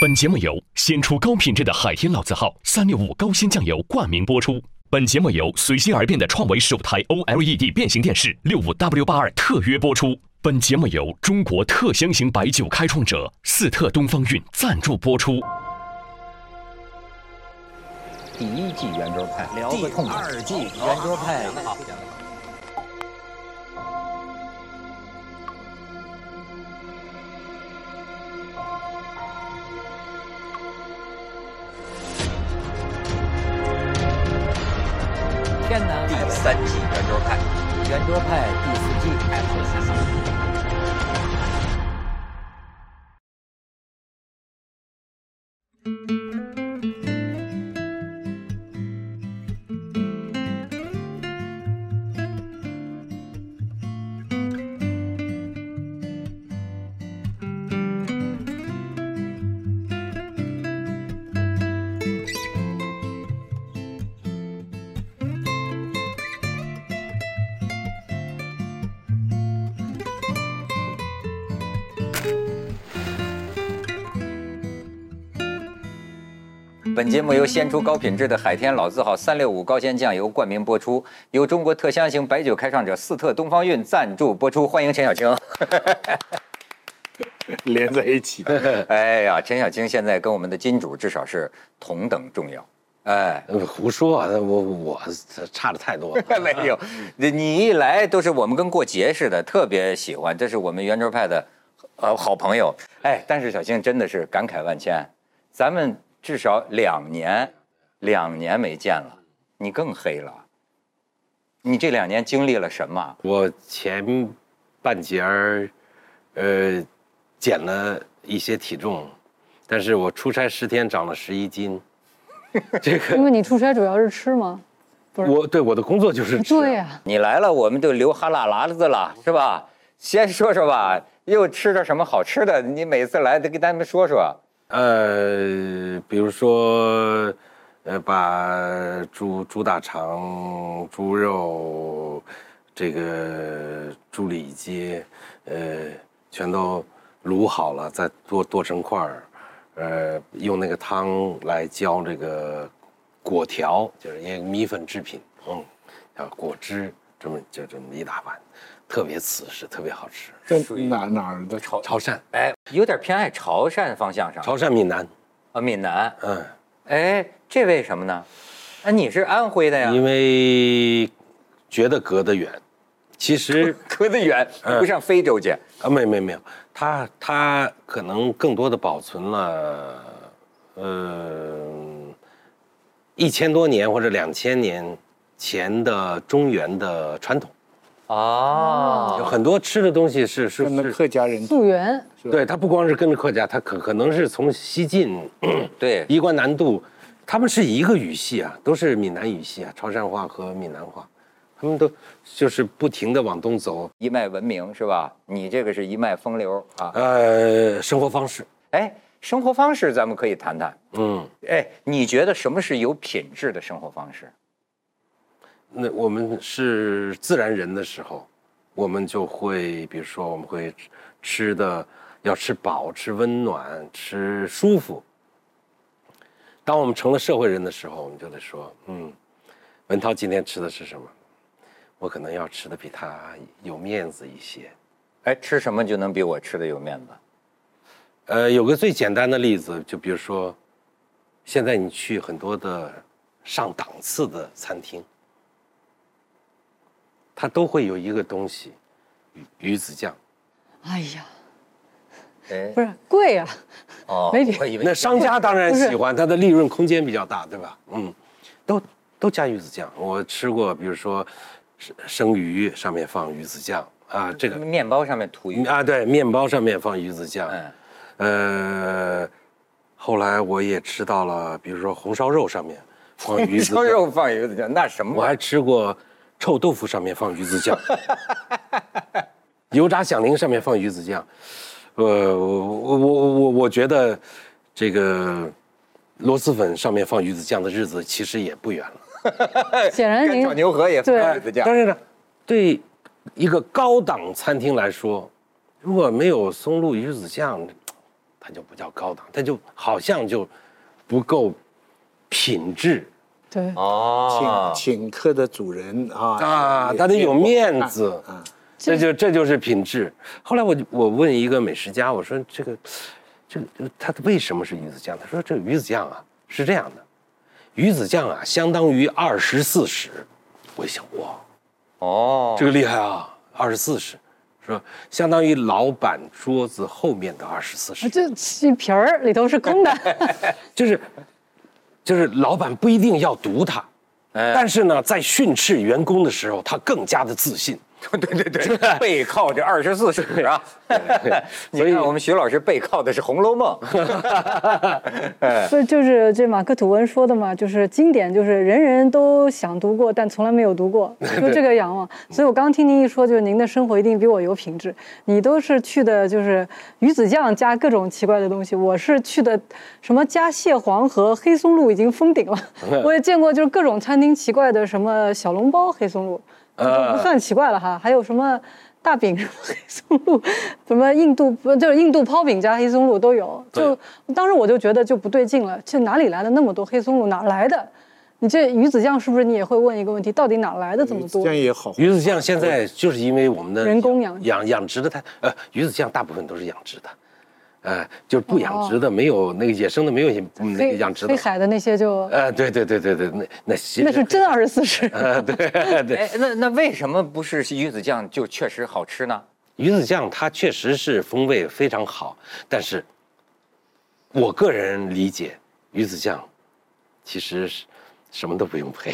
本节目由先出高品质的海天老字号三六五高鲜酱油冠名播出。本节目由随心而变的创维首台 OLED 变形电视六五 W 八二特约播出。本节目由中国特香型白酒开创者四特东方韵赞助播出。第一季圆桌派，聊个痛快。第二季圆桌派，第三季圆桌派，圆桌派第四季。节目由鲜出高品质的海天老字号三六五高鲜酱油冠名播出，由中国特香型白酒开创者四特东方韵赞助播出。欢迎陈小青，连在一起的。哎呀，陈小青现在跟我们的金主至少是同等重要。哎，胡说，我我差的太多了。没有，你一来都是我们跟过节似的，特别喜欢。这是我们圆桌派的呃好朋友。哎，但是小青真的是感慨万千，咱们。至少两年，两年没见了，你更黑了。你这两年经历了什么？我前半截儿，呃，减了一些体重，但是我出差十天长了十一斤。这个，因为你出差主要是吃吗？不是，我对我的工作就是吃。对呀，你来了，我们就流哈喇喇子了，是吧？先说说吧，又吃着什么好吃的？你每次来得给咱们说说。呃，比如说，呃，把猪猪大肠、猪肉，这个猪里脊，呃，全都卤好了，再剁剁成块儿，呃，用那个汤来浇这个果条，就是因为米粉制品，嗯，叫果汁，这么就这么一大碗。特别瓷实，特别好吃。这哪哪儿的潮潮汕？哎，有点偏爱潮汕方向上。潮汕闽南，啊，闽南。嗯，哎，这为什么呢？啊，你是安徽的呀？因为觉得隔得远，其实 隔得远，不上非洲去。啊，没没没有，他他可能更多的保存了，呃，一千多年或者两千年前的中原的传统。哦，有很多吃的东西是是跟客家人溯源，对他不光是跟着客家，他可可能是从西晋，对，衣冠南渡，他们是一个语系啊，都是闽南语系啊，潮汕话和闽南话，他们都就是不停的往东走，一脉文明是吧？你这个是一脉风流啊，呃，生活方式，哎，生活方式咱们可以谈谈，嗯，哎，你觉得什么是有品质的生活方式？那我们是自然人的时候，我们就会，比如说，我们会吃的要吃饱、吃温暖、吃舒服。当我们成了社会人的时候，我们就得说，嗯，文涛今天吃的是什么？我可能要吃的比他有面子一些。哎，吃什么就能比我吃的有面子？呃，有个最简单的例子，就比如说，现在你去很多的上档次的餐厅。它都会有一个东西，鱼鱼子酱。哎呀，哎，不是贵呀。哦，没我以为那商家 当然喜欢，它的利润空间比较大，对吧？嗯，都都加鱼子酱。我吃过，比如说生生鱼上面放鱼子酱啊，这个面包上面涂鱼啊，对，面包上面放鱼子酱。嗯，呃，后来我也吃到了，比如说红烧肉上面放鱼子酱，红烧肉放鱼子酱，那什么？我还吃过。臭豆腐上面放鱼子酱，油炸响铃上面放鱼子酱，呃，我我我我觉得，这个螺蛳粉上面放鱼子酱的日子其实也不远了。显然，您炒牛河也放鱼子酱。但是呢，对一个高档餐厅来说，如果没有松露鱼子酱，它就不叫高档，它就好像就不够品质对，哦请，请客的主人啊啊，他得有面子啊，这就这就是品质。后来我我问一个美食家，我说这个这个他为什么是鱼子酱？他说这个鱼子酱啊是这样的，鱼子酱啊相当于二十四史。我一想哇，哦，这个厉害啊，二十四史是吧？相当于老板桌子后面的二十四史。这一皮儿里头是空的，就是就是老板不一定要读他，哎但是呢，在训斥员工的时候，他更加的自信。对 对对，背靠着二十四史啊。你所以看我们徐老师背靠的是《红楼梦》。所以就是这马克吐温说的嘛，就是经典，就是人人都想读过，但从来没有读过，就这个仰望。所以我刚刚听您一说，就是您的生活一定比我有品质。你都是去的，就是鱼子酱加各种奇怪的东西，我是去的什么加蟹黄和黑松露已经封顶了。我也见过，就是各种餐厅奇怪的什么小笼包黑松露，不算奇怪了哈。还有什么？大饼什么黑松露，什么印度不就是印度泡饼加黑松露都有，就当时我就觉得就不对劲了，这哪里来的那么多黑松露？哪来的？你这鱼子酱是不是你也会问一个问题，到底哪来的这么多这？样也好。鱼子酱现在就是因为我们的人工养养养殖的太呃，鱼子酱大部分都是养殖的，呃，就是不养殖的没有那个野生的没有嗯那个养殖的飞。海的那些就呃，对对对对对，那那些那是真二十四史。呃对对，哎，那那为什么不是鱼子酱就确实好吃呢？鱼子酱它确实是风味非常好，但是我个人理解，鱼子酱其实是什么都不用配，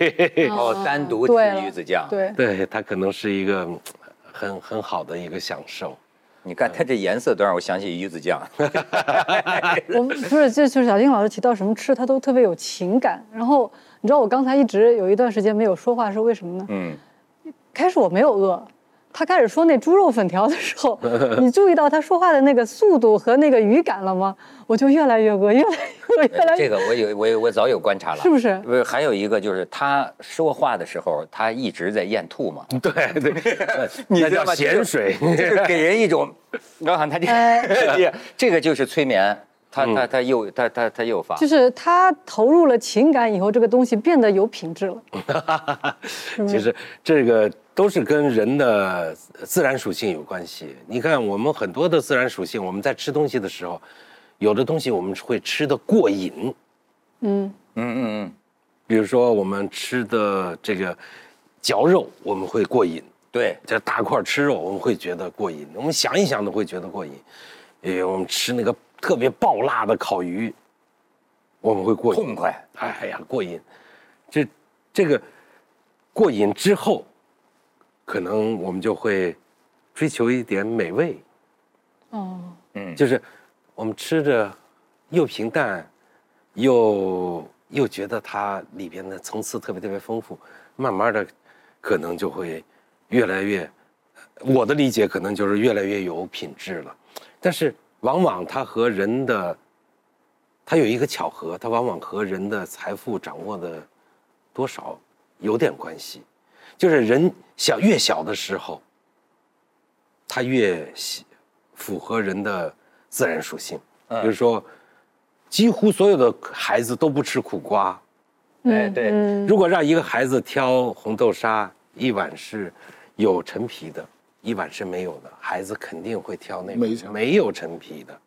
哦，单独吃鱼子酱。，对，对它可能是一个嗯很很好的一个享受。你看它这颜色都让我想起鱼子酱。我们不是，这就是小丁老师提到什么吃，他都特别有情感。然后你知道我刚才一直有一段时间没有说话是为什么呢？嗯，开始我没有饿，他开始说那猪肉粉条的时候，你注意到他说话的那个速度和那个语感了吗？我就越来越饿，越来越饿，越来越这个我有我有我早有观察了，是不是不是，还有一个就是他说话的时候，他一直在咽吐嘛。对对，你那叫知道吗咸水。就是给人一种，然后他这这个就是催眠，他他他又他他他又发。就是他投入了情感以后，这个东西变得有品质了。其实这个都是跟人的自然属性有关系。你看，我们很多的自然属性，我们在吃东西的时候，有的东西我们会吃的过瘾，嗯，嗯嗯嗯比如说我们吃的这个嚼肉，我们会过瘾；对，这大块吃肉，我们会觉得过瘾。我们想一想都会觉得过瘾。诶，我们吃那个特别爆辣的烤鱼，我们会过瘾，痛快。哎呀，过瘾。这这个过瘾之后，可能我们就会追求一点美味，哦，嗯，就是我们吃着又平淡，又又觉得它里边的层次特别特别丰富，慢慢的可能就会越来越，我的理解可能就是越来越有品质了。但是往往它和人的，它有一个巧合，它往往和人的财富掌握的多少有点关系，就是人小越小的时候，他越喜符合人的自然属性。比如说，几乎所有的孩子都不吃苦瓜。哎对，嗯，如果让一个孩子挑红豆沙，一碗是有陈皮的，一碗是没有的，孩子肯定会挑那没碗没有陈皮的。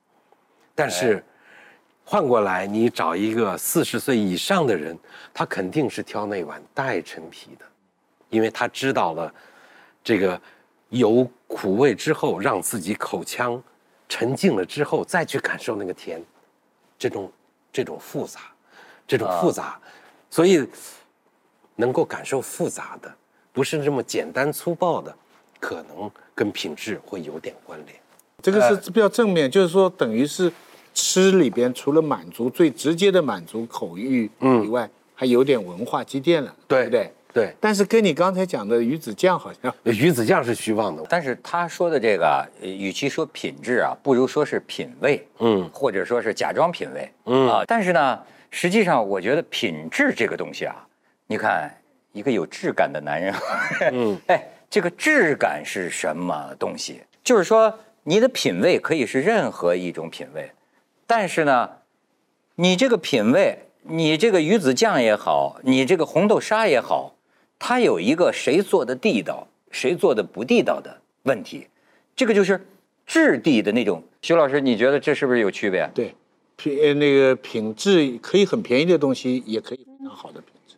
但是换过来，你找一个四十岁以上的人，他肯定是挑那碗带陈皮的，因为他知道了这个有苦味之后，让自己口腔沉静了之后，再去感受那个甜，这种这种复杂，这种复杂，所以能够感受复杂的，不是这么简单粗暴的，可能跟品质会有点关联。这个是比较正面，就是说等于是吃里边除了满足最直接的满足口欲以外，还有点文化积淀了，对不对？对，但是跟你刚才讲的鱼子酱好像鱼子酱是虚妄的，但是他说的这个与其说品质啊，不如说是品味，嗯或者说是假装品味，嗯啊。但是呢，实际上我觉得品质这个东西啊，你看一个有质感的男人，嗯 哎，这个质感是什么东西？就是说，你的品味可以是任何一种品味，但是呢，你这个品味，你这个鱼子酱也好，你这个红豆沙也好，它有一个谁做的地道，谁做的不地道的问题，这个就是质地的那种。徐老师，你觉得这是不是有区别？对，品那个品质可以很便宜的东西，也可以非常好的品质，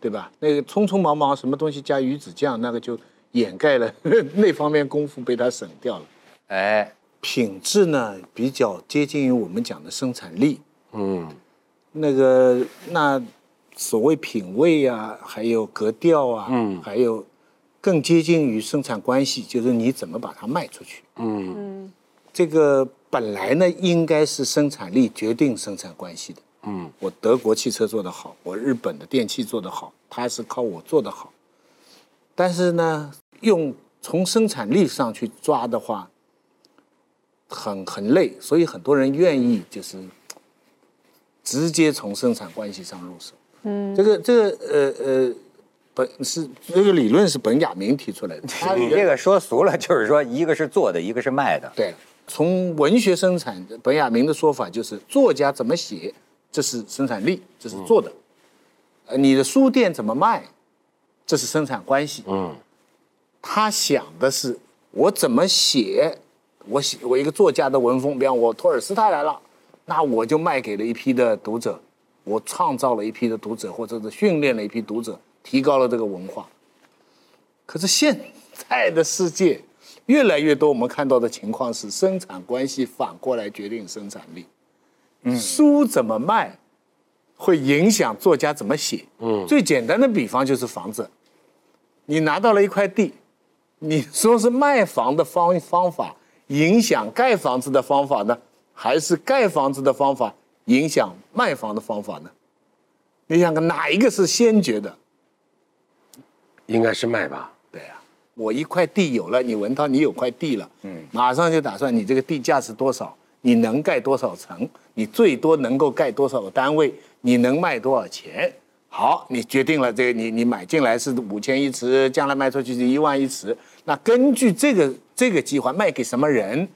对吧？那个匆匆忙忙什么东西加鱼子酱，那个就掩盖了 那方面功夫被他省掉了。哎，品质呢比较接近于我们讲的生产力，嗯，那个那所谓品味啊，还有格调啊，嗯还有更接近于生产关系，就是你怎么把它卖出去。嗯嗯这个本来呢应该是生产力决定生产关系的。嗯我德国汽车做得好，我日本的电器做得好，它是靠我做得好。但是呢，用从生产力上去抓的话，很很累，所以很多人愿意就是直接从生产关系上入手。嗯，这个这个呃呃，本是这个理论是本雅明提出来的。他你这个说俗了，就是说一个是做的，一个是卖的。对，从文学生产，本雅明的说法就是作家怎么写，这是生产力，这是做的。呃，你的书店怎么卖，这是生产关系。嗯他想的是我怎么写，我写我一个作家的文风，比方我托尔斯泰来了，那我就卖给了一批的读者，我创造了一批的读者，或者是训练了一批读者，提高了这个文化。可是现在的世界，越来越多我们看到的情况是，生产关系反过来决定生产力。嗯，书怎么卖，会影响作家怎么写。嗯最简单的比方就是房子，你拿到了一块地，你说是卖房的方方法影响盖房子的方法呢，还是盖房子的方法影响卖房的方法呢？你想看哪一个是先决的？应该是卖吧。对呀、我一块地有了，你文涛你有块地了，嗯，马上就打算你这个地价是多少，你能盖多少层，你最多能够盖多少个单位，你能卖多少钱？好，你决定了这个，你你买进来是五千一尺，将来卖出去是一万一尺。那根据这个这个计划卖给什么人，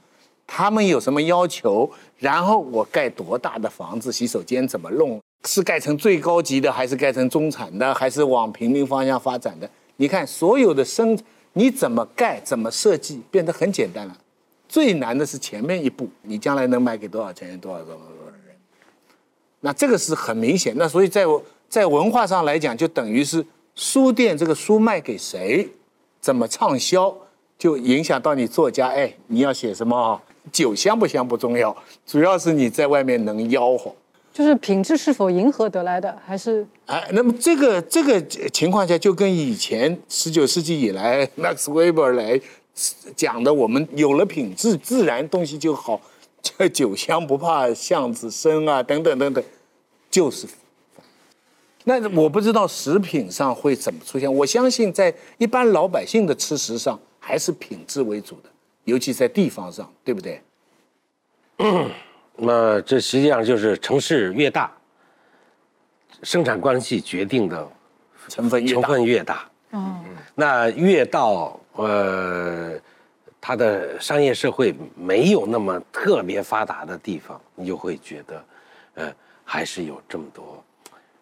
他们有什么要求，然后我盖多大的房子，洗手间怎么弄，是盖成最高级的，还是盖成中产的，还是往平民方向发展的？你看所有的生，你怎么盖，怎么设计，变得很简单了。最难的是前面一步，你将来能卖给多少钱，多少多少多少人。那这个是很明显。那所以在在文化上来讲，就等于是书店这个书卖给谁，怎么畅销，就影响到你作家。哎，你要写什么啊？酒香不香不重要，主要是你在外面能吆喝。就是品质是否迎合得来的，还是哎，那么这个这个情况下，就跟以前十九世纪以来 Max Weber 来讲的，我们有了品质，自然东西就好，这酒香不怕巷子深啊，等等等等，就是。那我不知道食品上会怎么出现，我相信在一般老百姓的吃食上，还是品质为主的，尤其在地方上，对不对？那这实际上就是城市越大，生产关系决定的成分越大，成分越大。哦，那越到呃，它的商业社会没有那么特别发达的地方，你就会觉得，呃，还是有这么多。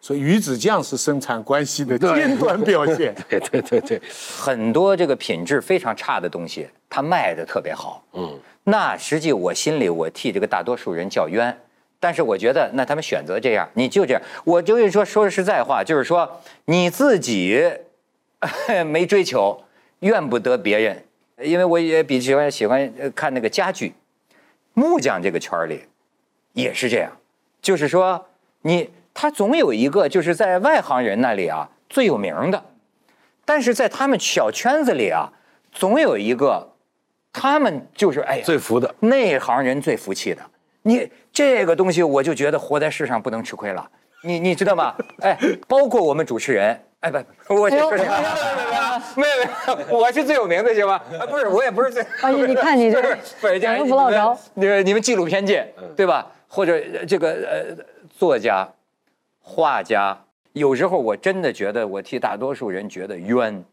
所以鱼子酱是生产关系的尖端表现。对对对对，很多这个品质非常差的东西，它卖的特别好。嗯，那实际我心里我替这个大多数人叫冤，但是我觉得那他们选择这样，你就这样。我就跟你说说实在话，就是说你自己没追求，怨不得别人。因为我也比喜欢喜欢呃看那个家具，木匠这个圈儿里也是这样，就是说你他总有一个就是在外行人那里啊最有名的，但是在他们小圈子里啊，总有一个他们就是哎最服的。内行人最服气的。你这个东西，我就觉得活在世上不能吃亏了。你你知道吗？哎，包括我们主持人，哎不，我就说这个，没有没有，我是最有名的，行吗？啊，不是，我也不是最。哎呀你看你这不是不是，两个不落着你们你们纪录片界对吧？或者呃这个呃作家、画家，有时候我真的觉得我替大多数人觉得冤，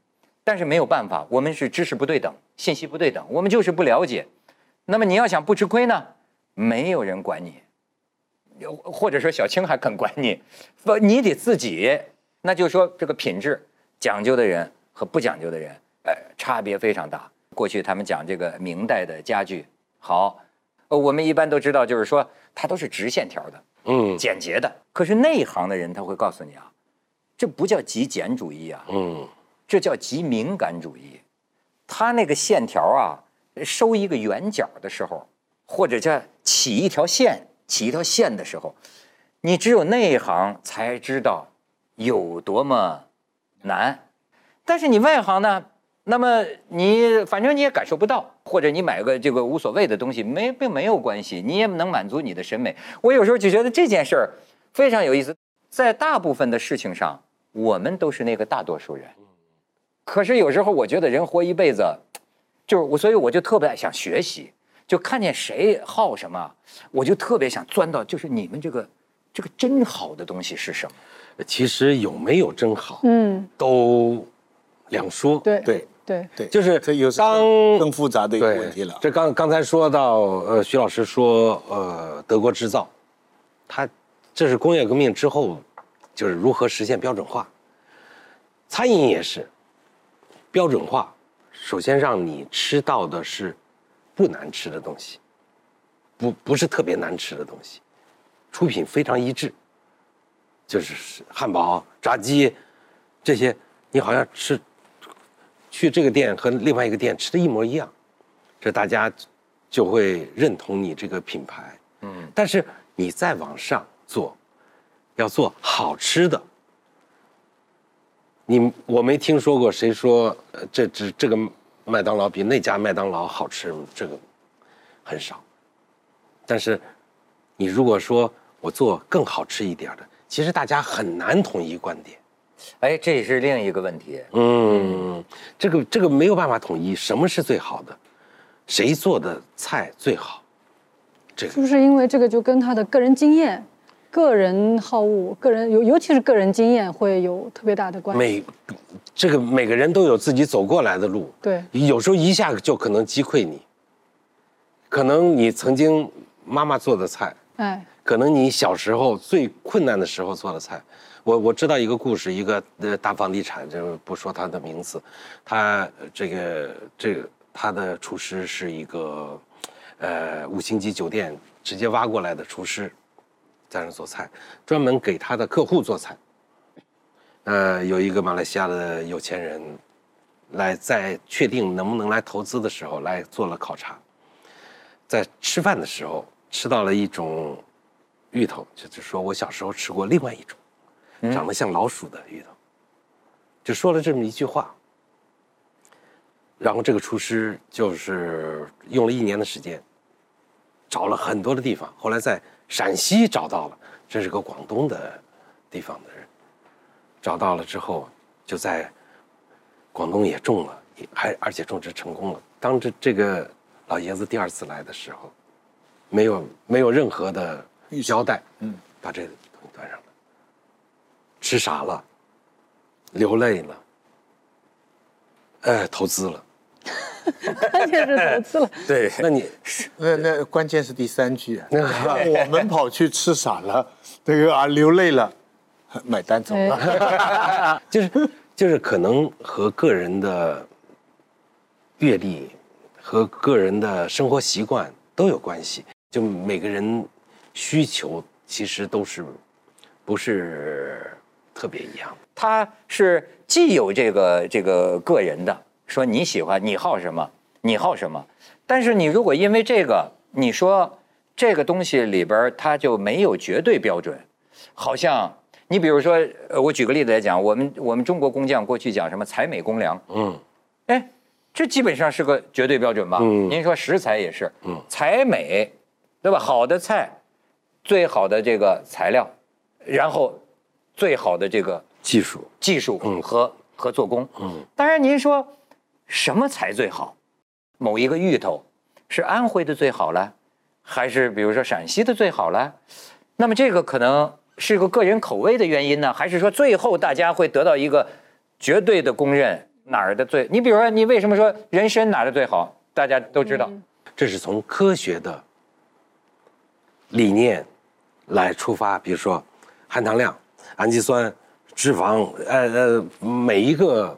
但是没有办法，我们是知识不对等，信息不对等，我们就是不了解。那么你要想不吃亏呢，没有人管你，或者说小青还肯管你，不，你得自己。那就说这个品质讲究的人和不讲究的人，呃，差别非常大。过去他们讲这个明代的家具好，呃，我们一般都知道，就是说它都是直线条的，嗯，简洁的。可是内行的人他会告诉你啊，这不叫极简主义啊，嗯，这叫极敏感主义。他那个线条啊，收一个圆角的时候，或者叫起一条线，起一条线的时候，你只有内行才知道有多么难。但是你外行呢？那么你反正你也感受不到，或者你买个这个无所谓的东西，没并没有关系，你也能满足你的审美。我有时候就觉得这件事儿非常有意思，在大部分的事情上，我们都是那个大多数人。可是有时候我觉得人活一辈子，就是我，所以我就特别想学习，就看见谁好什么，我就特别想钻到，就是你们这个这个真好的东西是什么？其实有没有真好，嗯，都两说。对对。对对，就是这又是当更复杂的一个问题了。这刚刚才说到，呃，徐老师说，呃，德国制造，它这是工业革命之后，就是如何实现标准化。餐饮也是标准化，首先让你吃到的是不难吃的东西，不不是特别难吃的东西，出品非常一致，就是汉堡、炸鸡这些，你好像吃。去这个店和另外一个店吃的一模一样，这大家就会认同你这个品牌。嗯，但是你再往上做，要做好吃的。你我没听说过谁说，呃，这这这个麦当劳比那家麦当劳好吃，这个很少。但是你如果说我做更好吃一点的，其实大家很难统一观点。哎，这也是另一个问题。嗯，这个这个没有办法统一，什么是最好的？谁做的菜最好？这个是不是因为这个就跟他的个人经验、个人好恶、个人尤尤其是个人经验会有特别大的关系？每这个每个人都有自己走过来的路，对，有时候一下就可能击溃你。可能你曾经妈妈做的菜，哎，可能你小时候最困难的时候做的菜。我我知道一个故事，一个呃大房地产，就不说他的名字，他这个这个他的厨师是一个，呃五星级酒店直接挖过来的厨师，在那做菜，专门给他的客户做菜。呃，有一个马来西亚的有钱人，来在确定能不能来投资的时候来做了考察，在吃饭的时候吃到了一种芋头，就就说我小时候吃过另外一种。长得像老鼠的芋头，就说了这么一句话。然后这个厨师就是用了一年的时间，找了很多的地方，后来在陕西找到了，这是个广东的地方的人，找到了之后，就在广东也种了，还而且种植成功了。当这这个老爷子第二次来的时候，没有没有任何的交代，嗯，把这。吃傻了，流泪了，哎，投资了，关键是投资了。对，那你 那那关键是第三句啊，我们跑去吃傻了，这个啊流泪了，买单走了，就是就是可能和个人的阅历和个人的生活习惯都有关系，就每个人需求其实都是不是。特别一样，他是既有这个这个个人的，说你喜欢你好什么，你好什么，但是你如果因为这个，你说这个东西里边它就没有绝对标准，好像你比如说，呃，我举个例子来讲，我们我们中国工匠过去讲什么采美工良，嗯，哎，这基本上是个绝对标准吧？嗯，您说食材也是，嗯，采美，对吧？好的菜，最好的这个材料，然后。最好的这个技术、技术和和做工，嗯，当然您说什么才最好？某一个芋头是安徽的最好了，还是比如说陕西的最好了？那么这个可能是个个人口味的原因呢，还是说最后大家会得到一个绝对的公认哪儿的最？你比如说你为什么说人参哪儿的最好？大家都知道，这是从科学的理念来出发，比如说含糖量、氨基酸、脂肪，呃呃，每一个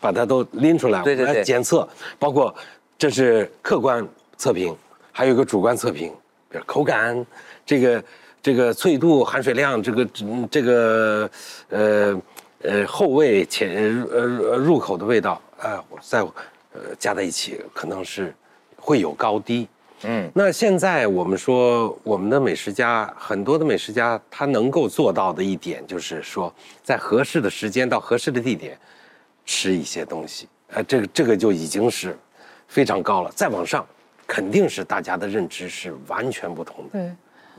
把它都拎出来，对对对来检测，包括这是客观测评，还有一个主观测评，比如口感，这个这个脆度、含水量，这个嗯这个呃呃后味前呃呃入口的味道，啊、我再呃加在一起，可能是会有高低。嗯，那现在我们说，我们的美食家很多的美食家，他能够做到的一点就是说，在合适的时间到合适的地点，吃一些东西，呃，这个这个就已经是非常高了。再往上，肯定是大家的认知是完全不同的。对，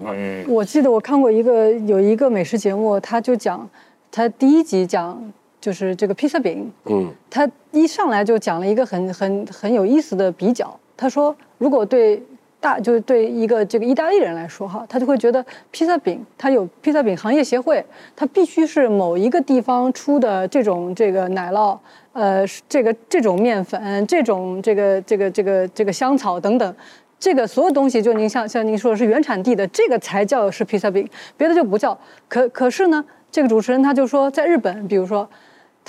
嗯，我记得我看过一个有一个美食节目，他就讲，他第一集讲就是这个披萨饼，嗯他一上来就讲了一个很很很有意思的比较。他说，如果对大就是对一个这个意大利人来说哈，他就会觉得披萨饼，它有披萨饼行业协会，它必须是某一个地方出的这种这个奶酪，呃，这个这种面粉，这种这个这个这个这个香草等等。这个所有东西，就您像像您说的是原产地的，这个才叫是披萨饼，别的就不叫。可可是呢，这个主持人他就说，在日本，比如说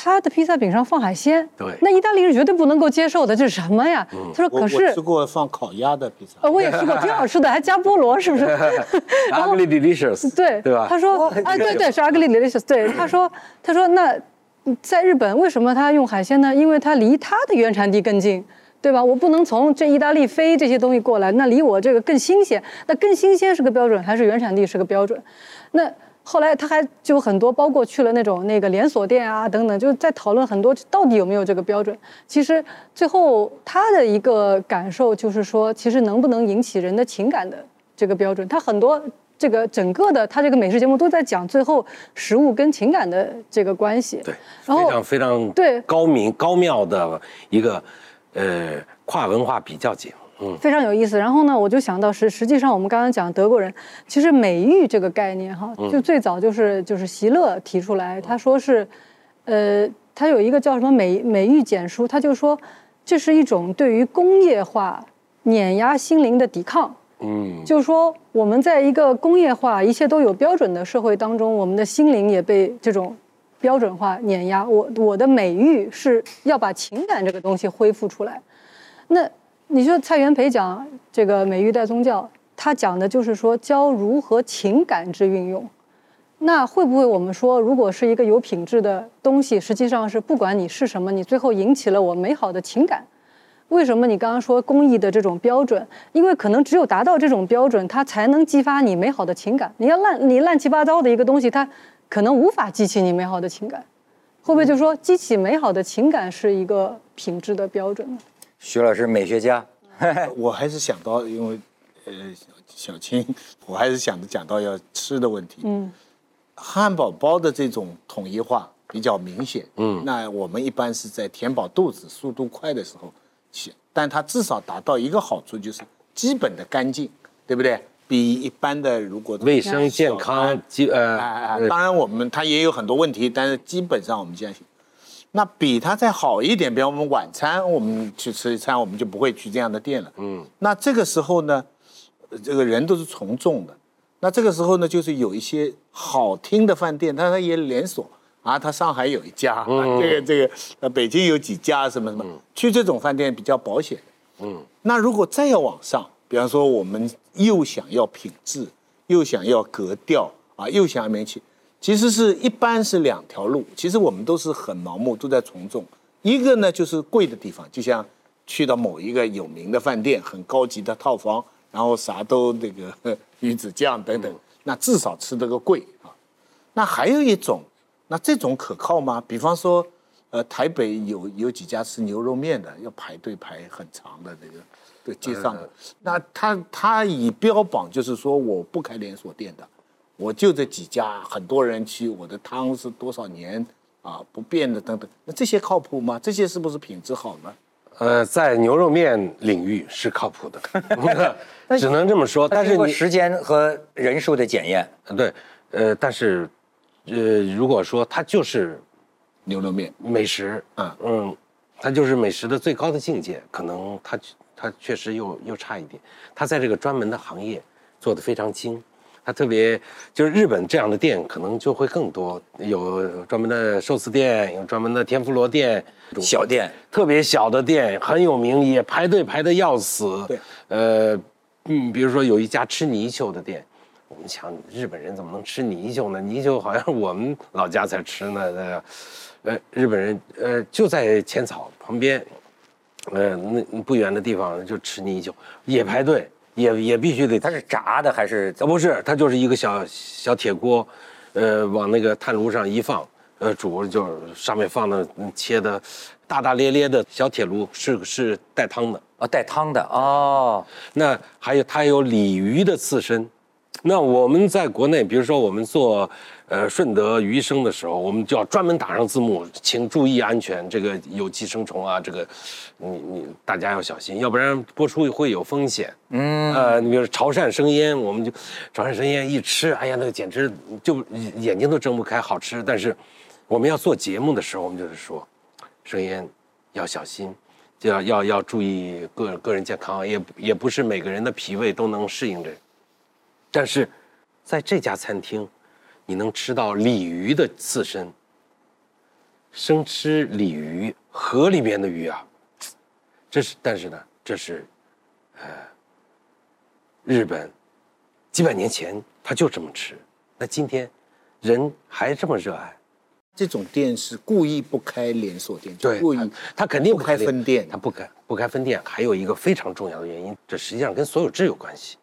他的披萨饼上放海鲜，对那意大利人绝对不能够接受的，这是什么呀？他说，我我可是吃过放烤鸭的披萨呃，，我也吃过，挺好吃的，还加菠萝，是不是？ugly delicious，对，对吧？他说，啊，对对，是 ugly delicious。对，他说，他说那在日本为什么他用海鲜呢？因为他离他的原产地更近。对吧？我不能从这意大利飞这些东西过来，那离我这个更新鲜。那更新鲜是个标准，还是原产地是个标准？那后来他还就很多，包括去了那种那个连锁店啊等等，就是在讨论很多到底有没有这个标准。其实最后他的一个感受就是说，其实能不能引起人的情感的这个标准，他很多这个整个的他这个美食节目都在讲最后食物跟情感的这个关系。对，然后非常非常对高明高妙的一个呃跨文化比较节目。嗯，非常有意思。然后呢，我就想到实实际上我们刚刚讲德国人，其实美育这个概念哈，就最早就是就是席勒提出来，他说是，呃，他有一个叫什么美美育简书，他就说这是一种对于工业化碾压心灵的抵抗。嗯，就是说我们在一个工业化、一切都有标准的社会当中，我们的心灵也被这种标准化碾压。我我的美育是要把情感这个东西恢复出来。那你说蔡元培讲这个美育带宗教，他讲的就是说教如何情感之运用。那会不会我们说，如果是一个有品质的东西，实际上是不管你是什么，你最后引起了我美好的情感？为什么你刚刚说公益的这种标准？因为可能只有达到这种标准，它才能激发你美好的情感。你要烂你乱七八糟的一个东西，它可能无法激起你美好的情感。会不会就说激起美好的情感是一个品质的标准呢？徐老师美学家，我还是想到，因为呃小青，我还是想着讲到要吃的问题。嗯，汉堡包的这种统一化比较明显。嗯那我们一般是在填饱肚子、速度快的时候去，但它至少达到一个好处，就是基本的干净，对不对？比一般的如果卫生健康基呃当然我们它也有很多问题，但是基本上我们这样行。那比它再好一点，比方我们晚餐我们去吃一餐，我们就不会去这样的店了。嗯，那这个时候呢，呃这个人都是从众的。那这个时候呢，就是有一些好听的饭店，但它也连锁啊，它上海有一家，嗯 这个这个呃北京有几家什么什么，去这种饭店比较保险。嗯，那如果再要往上，比方说我们又想要品质，又想要格调啊，又想要名气，其实是一般是两条路。其实我们都是很盲目，都在从众。一个呢就是贵的地方，就像去到某一个有名的饭店，很高级的套房，然后啥都那个 鱼子酱等等，那至少吃这个贵啊。那还有一种，那这种可靠吗？比方说，呃，台北有有几家吃牛肉面的，要排队排很长的那个，对，街上的。那他他以标榜就是说我不开连锁店的，我就这几家，很多人去，我的汤是多少年啊不变的等等。那这些靠谱吗？这些是不是品质好呢？呃，在牛肉面领域是靠谱的，只能这么说。但是你时间和人数的检验，对，呃，但是，呃，如果说它就是牛肉面，美食，啊嗯，它就是美食的最高的境界，可能它它确实又又差一点。它在这个专门的行业做的非常精，它特别就是日本这样的店可能就会更多，有专门的寿司店，有专门的天妇罗店，小店特别小的店很有名，也排队排的要死。对，呃，嗯，比如说有一家吃泥鳅的店，我们想日本人怎么能吃泥鳅呢？泥鳅好像我们老家才吃呢，那个，呃，日本人呃就在浅草旁边，呃，那不远的地方就吃泥鳅，也排队，也也必须得。它是炸的还是呃，不是，它就是一个小小铁锅，呃，往那个炭炉上一放，呃，煮就是上面放的嗯切的大大咧咧的小铁炉，是是带汤的。哦带汤的哦？那还有它有鲤鱼的刺身。那我们在国内，比如说我们做呃顺德鱼生的时候，我们就要专门打上字幕，请注意安全，这个有寄生虫啊，这个你你大家要小心，要不然播出会有风险。嗯，呃，你比如潮汕生腌，我们就潮汕生腌一吃，哎呀，那个简直就眼睛都睁不开，好吃。但是我们要做节目的时候，我们就是说，生腌要小心。就要要要注意个个人健康，也也不是每个人的脾胃都能适应这个。但是，在这家餐厅，你能吃到鲤鱼的刺身，生吃鲤鱼，河里边的鱼啊，这是但是呢，这是，呃，日本几百年前他就这么吃，那今天人还这么热爱，这种店是故意不开连锁店，对，故意他他肯定不开分店他不开不开分店，还有一个非常重要的原因，这实际上跟所有制有关系，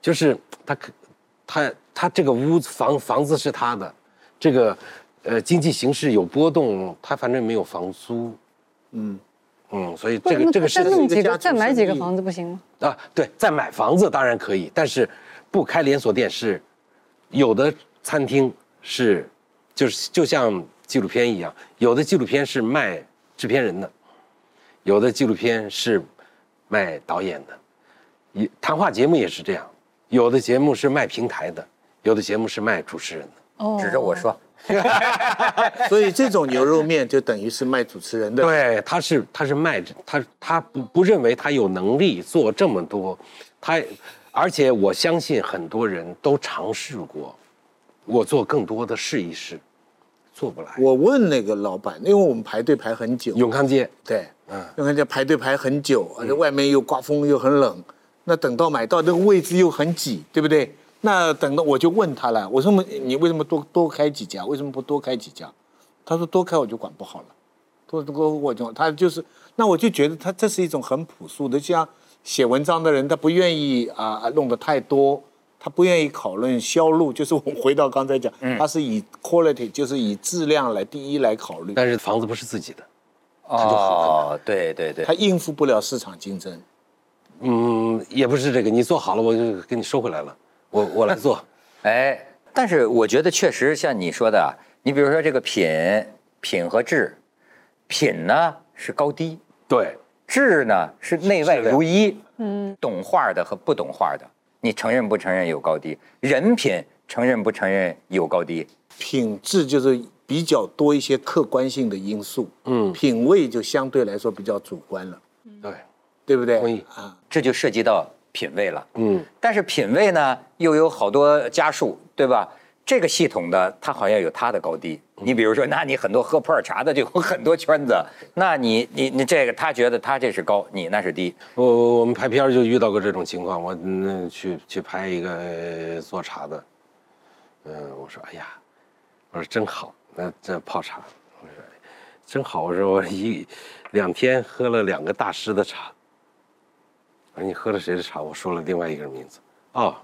就是他可他他这个屋子房房子是他的，这个呃经济形势有波动，他反正没有房租，嗯，嗯，所以这个这个是再弄几个，再买几个房子不行吗？啊，对，再买房子当然可以，但是不开连锁店是有的餐厅是就是就像纪录片一样，有的纪录片是卖制片人的，有的纪录片是卖导演的，一谈话节目也是这样，有的节目是卖平台的，有的节目是卖主持人的。哦，指着我说，所以这种牛肉面就等于是卖主持人的。对，他是他是卖他他不不认为他有能力做这么多，他而且我相信很多人都尝试过，我做更多的试一试，做不来。我问那个老板，因为我们排队排很久，永康街，对，嗯。永康街排队排很久，而且外面又刮风又很冷，那等到买到那个位置又很挤，对不对？那等到我就问他了，我说你为什么多多开几家？为什么不多开几家？他说多开我就管不好了，多多我就他就是，那我就觉得他这是一种很朴素的，就像写文章的人，他不愿意啊、弄得太多，他不愿意讨论销路，就是我们回到刚才讲，他是以 quality 就是以质量来第一来考虑，但是房子不是自己的，哦，对对对他，应付不了市场竞争。嗯，也不是这个，你做好了我就给你收回来了，我 我来做。哎，但是我觉得确实像你说的啊，你比如说这个品品和质，品呢是高低，对，质呢是内外的。如一，嗯，懂画的和不懂画的，你承认不承认有高低？人品承认不承认有高低？品质就是比较多一些客观性的因素，嗯，品味就相对来说比较主观了，对，对不对？同意啊，这就涉及到品味了。嗯，但是品味呢，又有好多家数，对吧？这个系统的它好像有它的高低。你比如说，那你很多喝普洱茶的就有很多圈子，那你你你这个他觉得他这是高，你那是低。我我我们拍片儿就遇到过这种情况，我那去去拍一个呃做茶的，嗯，我说哎呀，我说真好，那这泡茶，我说真好，我说我一两天喝了两个大师的茶，我说你喝了谁的茶？我说了另外一个人名字，哦，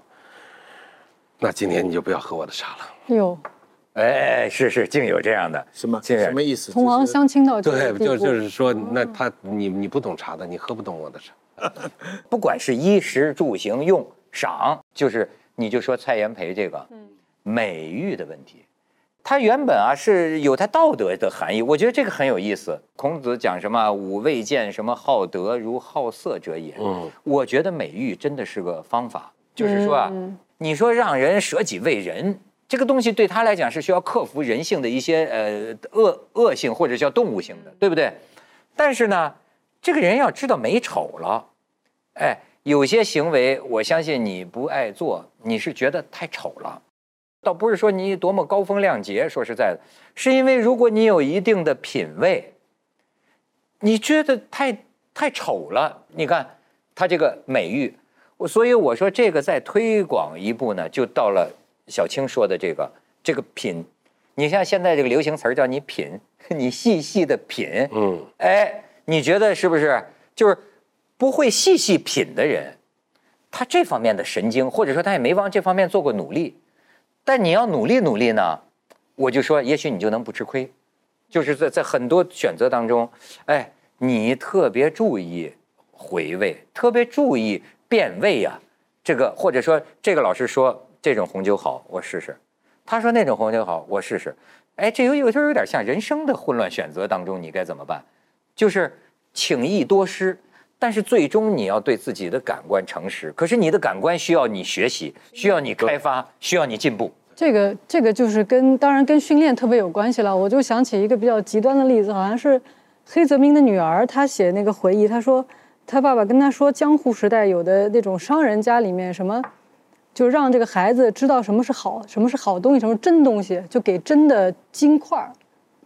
那今天你就不要喝我的茶了。哟，哎，是是，竟有这样的，什么竟然什么意思？唇亡就是相亲到对，就就是说，那他你你不懂茶的，你喝不懂我的茶。不管是衣食住行用赏，就是你就说蔡元培这个，美誉的问题，它原本啊是有它道德的含义，我觉得这个很有意思。孔子讲什么“吾未见什么好德如好色者也”，嗯，我觉得美育真的是个方法，就是说啊，嗯你说让人舍己为人。这个东西对他来讲是需要克服人性的一些呃恶恶性或者叫动物性的，对不对？但是呢，这个人要知道美丑了，哎，有些行为，我相信你不爱做，你是觉得太丑了，倒不是说你多么高风亮节。说实在的，是因为如果你有一定的品味，你觉得太太丑了。你看他这个美誉，我所以我说这个再推广一步呢，就到了小青说的这个这个品。你像现在这个流行词儿叫你品，你细细的品，嗯，哎，你觉得是不是？就是不会细细品的人，他这方面的神经，或者说他也没往这方面做过努力。但你要努力努力呢，我就说，也许你就能不吃亏。就是在在很多选择当中，哎，你特别注意回味，特别注意变味呀。这个或者说这个老师说这种红酒好，我试试。他说那种红酒好，我试试。哎，这有有时候有点像人生的混乱选择当中，你该怎么办？就是轻易多失，但是最终你要对自己的感官诚实。可是你的感官需要你学习，需要你开发，需要你进步。这个这个就是跟当然跟训练特别有关系了。我就想起一个比较极端的例子，好像是黑泽明的女儿，她写那个回忆，她说她爸爸跟她说，江户时代有的那种商人家里面什么。就让这个孩子知道什么是好，什么是好东西，什么真东西，就给真的金块儿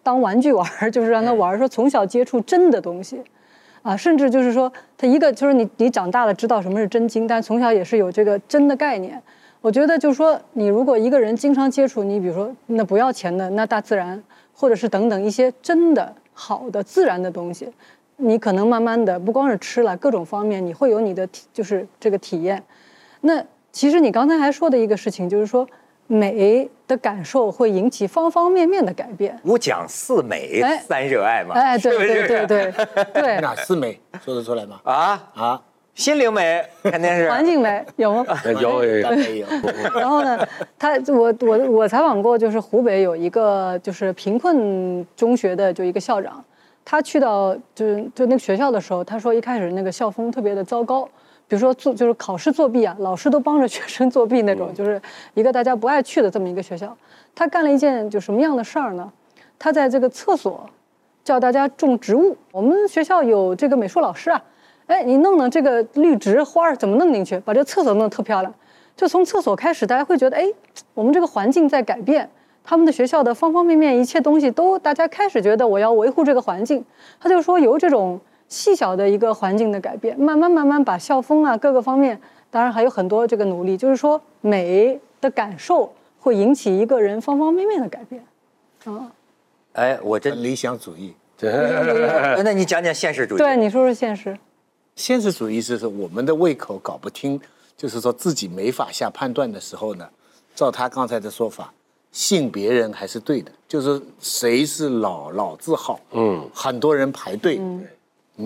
当玩具玩，就是让他玩。说从小接触真的东西，啊，甚至就是说他一个就是你你长大了知道什么是真金，但从小也是有这个真的概念。我觉得就是说，你如果一个人经常接触，你比如说那不要钱的那大自然，或者是等等一些真的好的自然的东西，你可能慢慢的不光是吃了，各种方面你会有你的体就是这个体验，那。其实你刚才还说的一个事情，就是说美的感受会引起方方面面的改变。五讲四美三热爱嘛？哎，对对对对对。哪 四美说得出来吗？啊啊，心灵美肯定是。环境美有吗？有 有有。然后呢，他我我我采访过，就是湖北有一个就是贫困中学的就一个校长，他去到就是就那个学校的时候，他说一开始那个校风特别的糟糕。比如说做就是考试作弊啊，老师都帮着 学生作弊那种，就是一个大家不爱去的这么一个学校。他干了一件就什么样的事儿呢？他在这个厕所叫大家种植物。我们学校有这个美术老师啊，哎，你弄弄这个绿植花儿怎么弄进去，把这个厕所弄得特漂亮。就从厕所开始，大家会觉得哎，我们这个环境在改变，他们的学校的方方面面一切东西都大家开始觉得我要维护这个环境。他就说由这种。细小的一个环境的改变，慢慢慢慢把校风啊各个方面，当然还有很多这个努力，就是说美的感受会引起一个人方方面面的改变，啊，哎，我这理想主义，那你讲讲现实主义？对，你说说现实。现实主义是是我们的胃口搞不清，就是说自己没法下判断的时候呢，照他刚才的说法，信别人还是对的，就是谁是老老字号，嗯，很多人排队。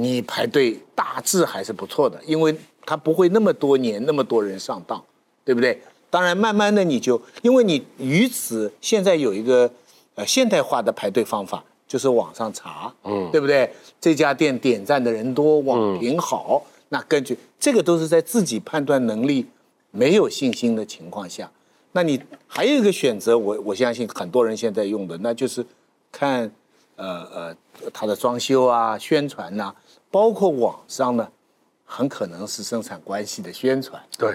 你排队大致还是不错的，因为他不会那么多年那么多人上当，对不对？当然，慢慢的你就因为你于此现在有一个呃现代化的排队方法，就是网上查，嗯，对不对？这家店点赞的人多，网评好，那根据这个都是在自己判断能力没有信心的情况下，那你还有一个选择，我我相信很多人现在用的，那就是看。呃呃，它的装修啊、宣传呐，包括网上呢，很可能是生产关系的宣传，对，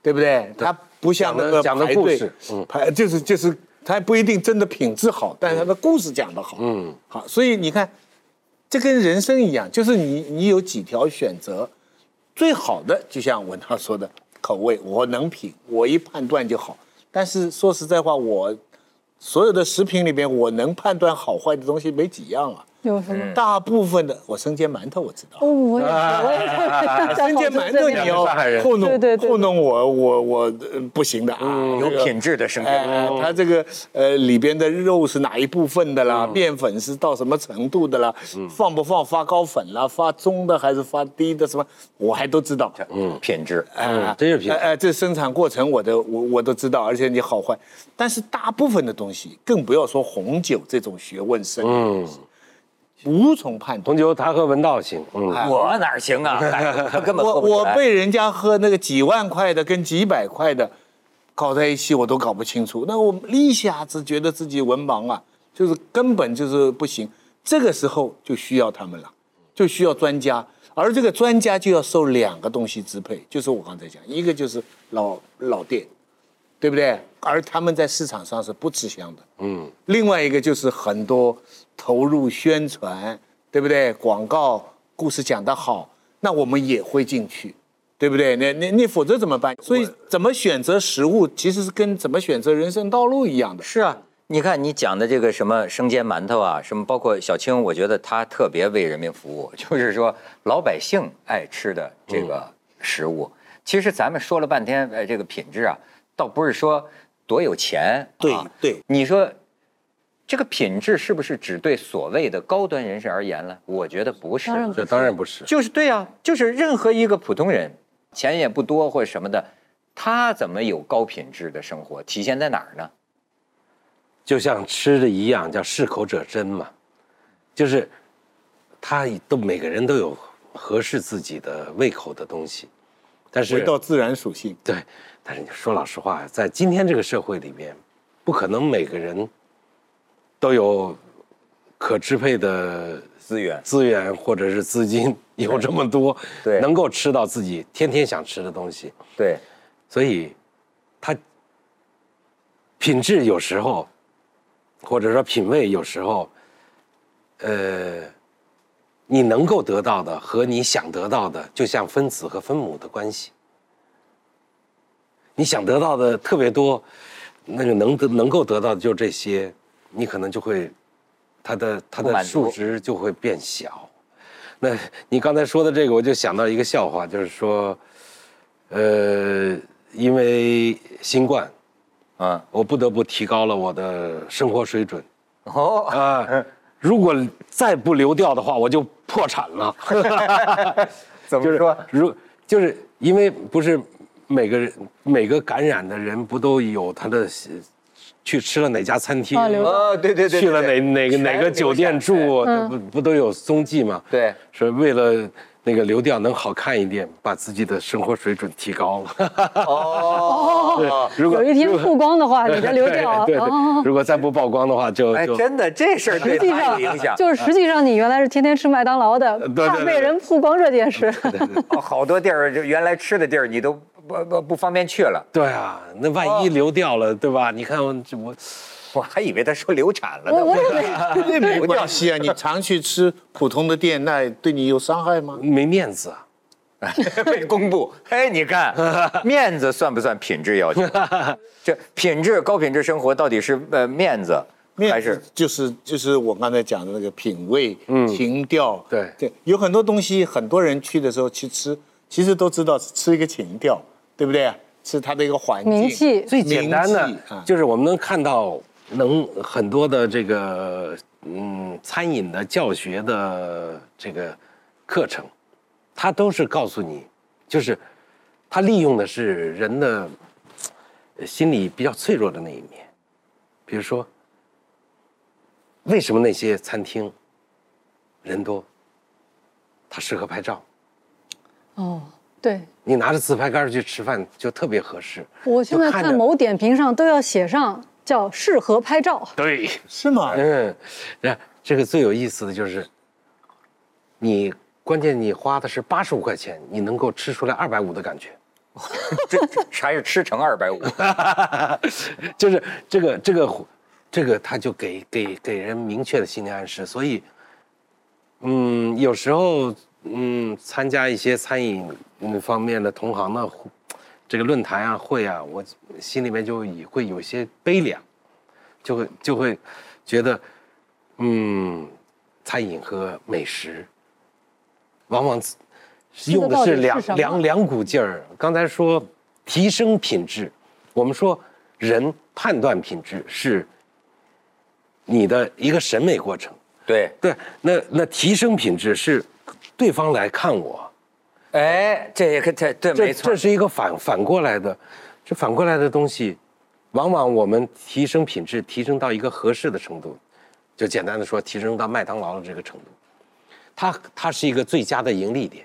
对不对？它不像那个讲的故事，嗯，排就是就是，它不一定真的品质好，但是它的故事讲得好，嗯，好，所以你看，这跟人生一样，就是你你有几条选择，最好的就像文涛说的，口味我能品，我一判断就好。但是说实在话，我。所有的食品里边，我能判断好坏的东西没几样啊。有什么？大部分的，我生煎馒头我知道。哦，我也是，我也是。生煎馒头你要糊弄糊弄我，我我不行的啊。有品质的生煎。哎，它这个呃里边的肉是哪一部分的啦？面粉是到什么程度的啦？放不放发糕粉啦？发中的还是发低的？什么我还都知道。嗯，品质。啊，真是品。哎，这生产过程我都我我都知道，而且你好坏。但是大部分的东西，更不要说红酒这种学问深的东西。无从判断，红酒他喝文道行，嗯我哪行啊？根本我我被人家喝那个几万块的跟几百块的搞在一起，我都搞不清楚。那我一下子觉得自己文盲啊，就是根本就是不行。这个时候就需要他们了，就需要专家，而这个专家就要受两个东西支配，就是我刚才讲，一个就是老老店，对不对？而他们在市场上是不吃香的，嗯。另外一个就是很多投入宣传，对不对？广告故事讲得好，那我们也会进去，对不对？那那那否则怎么办？所以怎么选择食物，其实是跟怎么选择人生道路一样的。是啊，你看你讲的这个什么生煎馒头啊，什么包括小青，我觉得他特别为人民服务，就是说老百姓爱吃的这个食物。其实咱们说了半天，呃，这个品质啊，倒不是说多有钱，对啊对你说这个品质是不是只对所谓的高端人士而言了？我觉得不是，当然不这当然不是。就是对啊，就是任何一个普通人，钱也不多或者什么的，他怎么有高品质的生活？体现在哪儿呢？就像吃的一样，叫适口者珍嘛，就是他都每个人都有合适自己的胃口的东西，但是回到自然属性，对，但是你说老实话，在今天这个社会里面，不可能每个人都有可支配的资源。资源或者是资金有这么多，对。能够吃到自己天天想吃的东西，对，所以它品质有时候，或者说品味有时候，呃，你能够得到的和你想得到的，就像分子和分母的关系。你想得到的特别多，那个能得能够得到的就这些，你可能就会，它的它的数值就会变小。那你刚才说的这个，我就想到一个笑话，就是说，呃，因为新冠，啊，我不得不提高了我的生活水准哦，啊。如果再不流掉的话，我就破产了。就是怎么说？如就是因为不是每个人每个感染的人不都有他的去吃了哪家餐厅，啊对对对，去了哪哪个哪个酒店住，不不都有踪迹吗？对，说为了那个流调能好看一点，把自己的生活水准提高。了。哦，如果有一天曝光的话，你的流调对对对。哦，如果再不曝光的话，就哎，就真的这事儿对实际他有影响。上，就是实际上你原来是天天吃麦当劳的，怕被人曝光这件事。哦好多地儿就原来吃的地儿你都不不不方便去了。对啊，那万一流掉了，对吧？你看我这我 我还以为他说流产了我我呢。也 没关系啊。你常去吃普通的店，那对你有伤害吗？没面子啊。被公布，哎，你看，面子算不算品质要求？这品质高品质生活到底是呃面子还是就是就是我刚才讲的那个品味、情调，对对，有很多东西，很多人去的时候去吃，其实都知道是吃一个情调，对不对？是它的一个环境，名气最简单的就是我们能看到，能很多的这个嗯餐饮的教学的这个课程，它都是告诉你，就是它利用的是人的呃心理比较脆弱的那一面，比如说，为什么那些餐厅人多，它适合拍照。哦，对，你拿着自拍杆去吃饭就特别合适。我现在就看看某点评上都要写上叫适合拍照。对，是吗？嗯，那这个最有意思的就是，你关键你花的是八十五块钱，你能够吃出来二百五的感觉，这还是吃成二百五？就是这个这个这个，他就给给给人明确的心理暗示。所以，嗯，有时候嗯，参加一些餐饮嗯方面的同行的这个论坛啊会啊，我心里面就也会有些悲凉，就会就会觉得，嗯，餐饮和美食，往往用的是两是两两股劲儿。刚才说提升品质，我们说人判断品质是你的一个审美过程。对，对，那那提升品质是对方来看我，哎，这也可这对没错这这，是一个反反过来的，这反过来的东西，往往我们提升品质，提升到一个合适的程度，就简单的说，提升到麦当劳的这个程度，它它是一个最佳的盈利点。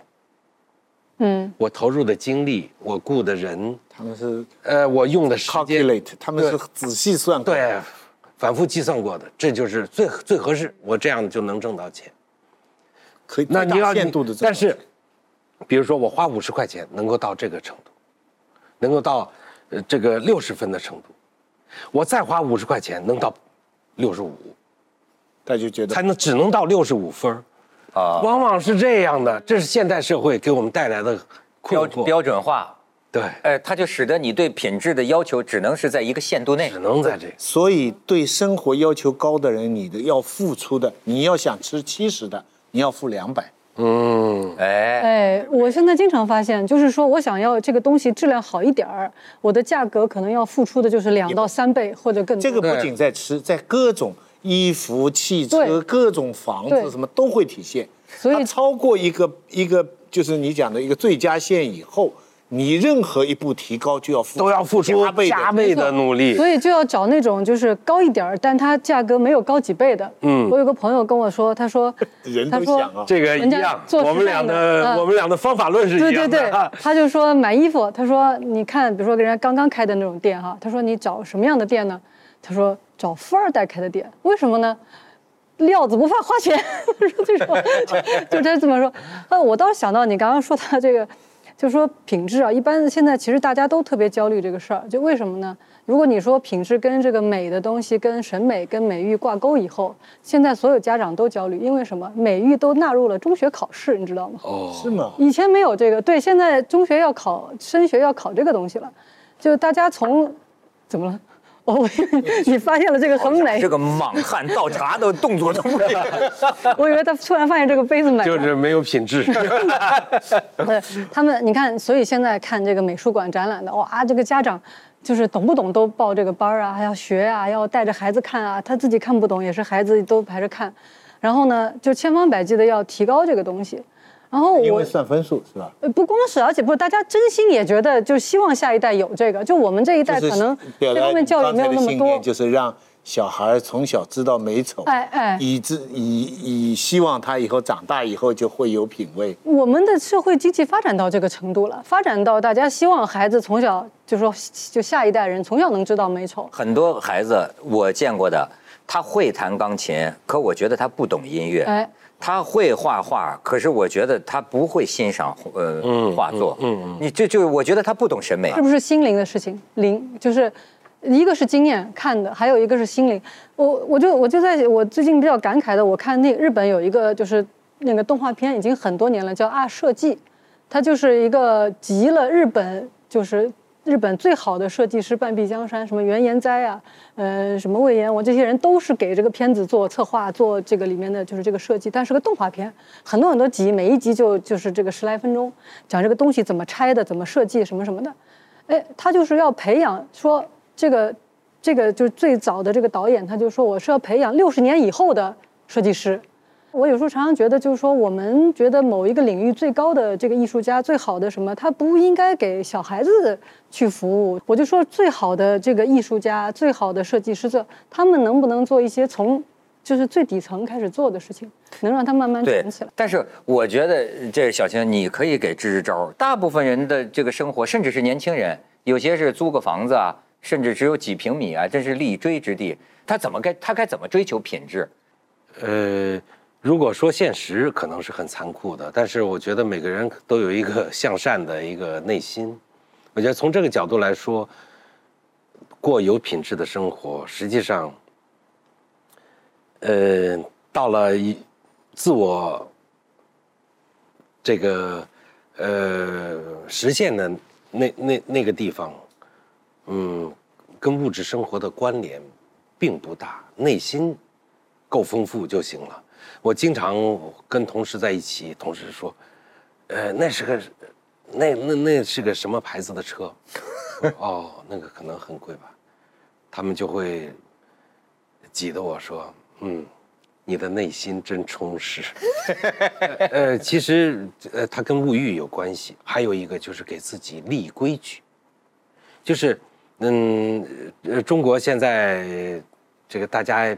嗯，我投入的精力，我雇的人，他们是呃，我用的时间，calculate，他们是仔细算过。对，反复计算过的，这就是最最合适，我这样就能挣到钱。可以那你要最大限度的，但是，比如说我花五十块钱能够到这个程度，能够到呃这个六十分的程度，我再花五十块钱能到六十五，他就觉得才能只能到六十五分儿啊往往是这样的，这是现代社会给我们带来的困惑。标标准化，对，哎，它就使得你对品质的要求只能是在一个限度内只。能在这个。所以对生活要求高的人，你的要付出的，你要想吃七十的，你要付两百。嗯，哎，哎，我现在经常发现，就是说我想要这个东西质量好一点儿，我的价格可能要付出的就是两到三倍或者更多。这个不仅在吃，在各种衣服、汽车、各种房子什么都会体现。所以超过一个一个，就是你讲的一个最佳线以后，你任何一步提高就要付都要付出加倍的加倍的努力。所以就要找那种就是高一点儿，但它价格没有高几倍的。嗯，我有个朋友跟我说，他说，人都想啊。这个一人家样，做我们俩的我们俩的方法论是一对样的。对对，他就说买衣服，他说你看，比如说人家刚刚开的那种店哈，他说你找什么样的店呢？他说找富二代开的店，为什么呢？料子不怕花钱，他说这种，就就他这么说。呃，我倒是想到你刚刚说他这个，就说品质啊，一般现在其实大家都特别焦虑这个事儿，就为什么呢？如果你说品质跟这个美的东西、跟审美、跟美育挂钩以后，现在所有家长都焦虑，因为什么？美育都纳入了中学考试，你知道吗？哦，是吗？以前没有这个，对，现在中学要考升学要考这个东西了，就大家从怎么了？哦，我以为你发现了这个很美这，个莽汉倒茶的动作都不对。我以为他突然发现这个杯子美了，就是没有品质。对他们，你看，所以现在看这个美术馆展览的，哇，这个家长就是懂不懂都报这个班儿啊，还要学啊，要带着孩子看啊，他自己看不懂也是孩子都排着看，然后呢，就千方百计的要提高这个东西，然后我因为算分数是吧？呃不光是，而且不是，大家真心也觉得，就希望下一代有这个，就我们这一代可能表达这方面教育没有那么多就是让小孩从小知道美丑，哎哎以至以以希望他以后长大以后就会有品味。我们的社会经济发展到这个程度了，发展到大家希望孩子从小就说，就下一代人从小能知道美丑。很多孩子我见过的，他会弹钢琴，可我觉得他不懂音乐。哎，他会画画，可是我觉得他不会欣赏呃、画作。嗯嗯，你这就我觉得他不懂审美是。不是心灵的事情？灵就是一个是经验看的，还有一个是心灵。我我就我就在我最近比较感慨的，我看那日本有一个就是那个动画片已经很多年了，叫《啊设计》，它就是一个集了日本就是。日本最好的设计师半壁江山，什么原研哉啊，呃，什么魏延，我这些人都是给这个片子做策划，做这个里面的就是这个设计，但是个动画片，很多很多集，每一集就就是这个十来分钟，讲这个东西怎么拆的，怎么设计，什么什么的。哎，他就是要培养，说这个这个就是最早的这个导演，他就说我是要培养六十年以后的设计师。我有时候常常觉得，就是说我们觉得某一个领域最高的这个艺术家，最好的什么，他不应该给小孩子去服务。我就说最好的这个艺术家，最好的设计师，这他们能不能做一些从就是最底层开始做的事情，能让他慢慢成长起来？，但是我觉得这小青，你可以给支支招儿。大部分人的这个生活，甚至是年轻人，有些是租个房子啊，甚至只有几平米啊，这是立锥之地。他怎么该他该怎么追求品质？呃，如果说现实可能是很残酷的，但是我觉得每个人都有一个向善的一个内心。我觉得从这个角度来说，过有品质的生活，实际上，呃，到了一自我这个呃实现的那那那个地方，嗯，跟物质生活的关联并不大，内心够丰富就行了。我经常跟同事在一起，同事说，呃，那是个，那那那是个什么牌子的车？哦，那个可能很贵吧？他们就会挤得我说，嗯，你的内心真充实。呃，其实呃，它跟物欲有关系，还有一个就是给自己立规矩，就是嗯呃，中国现在这个大家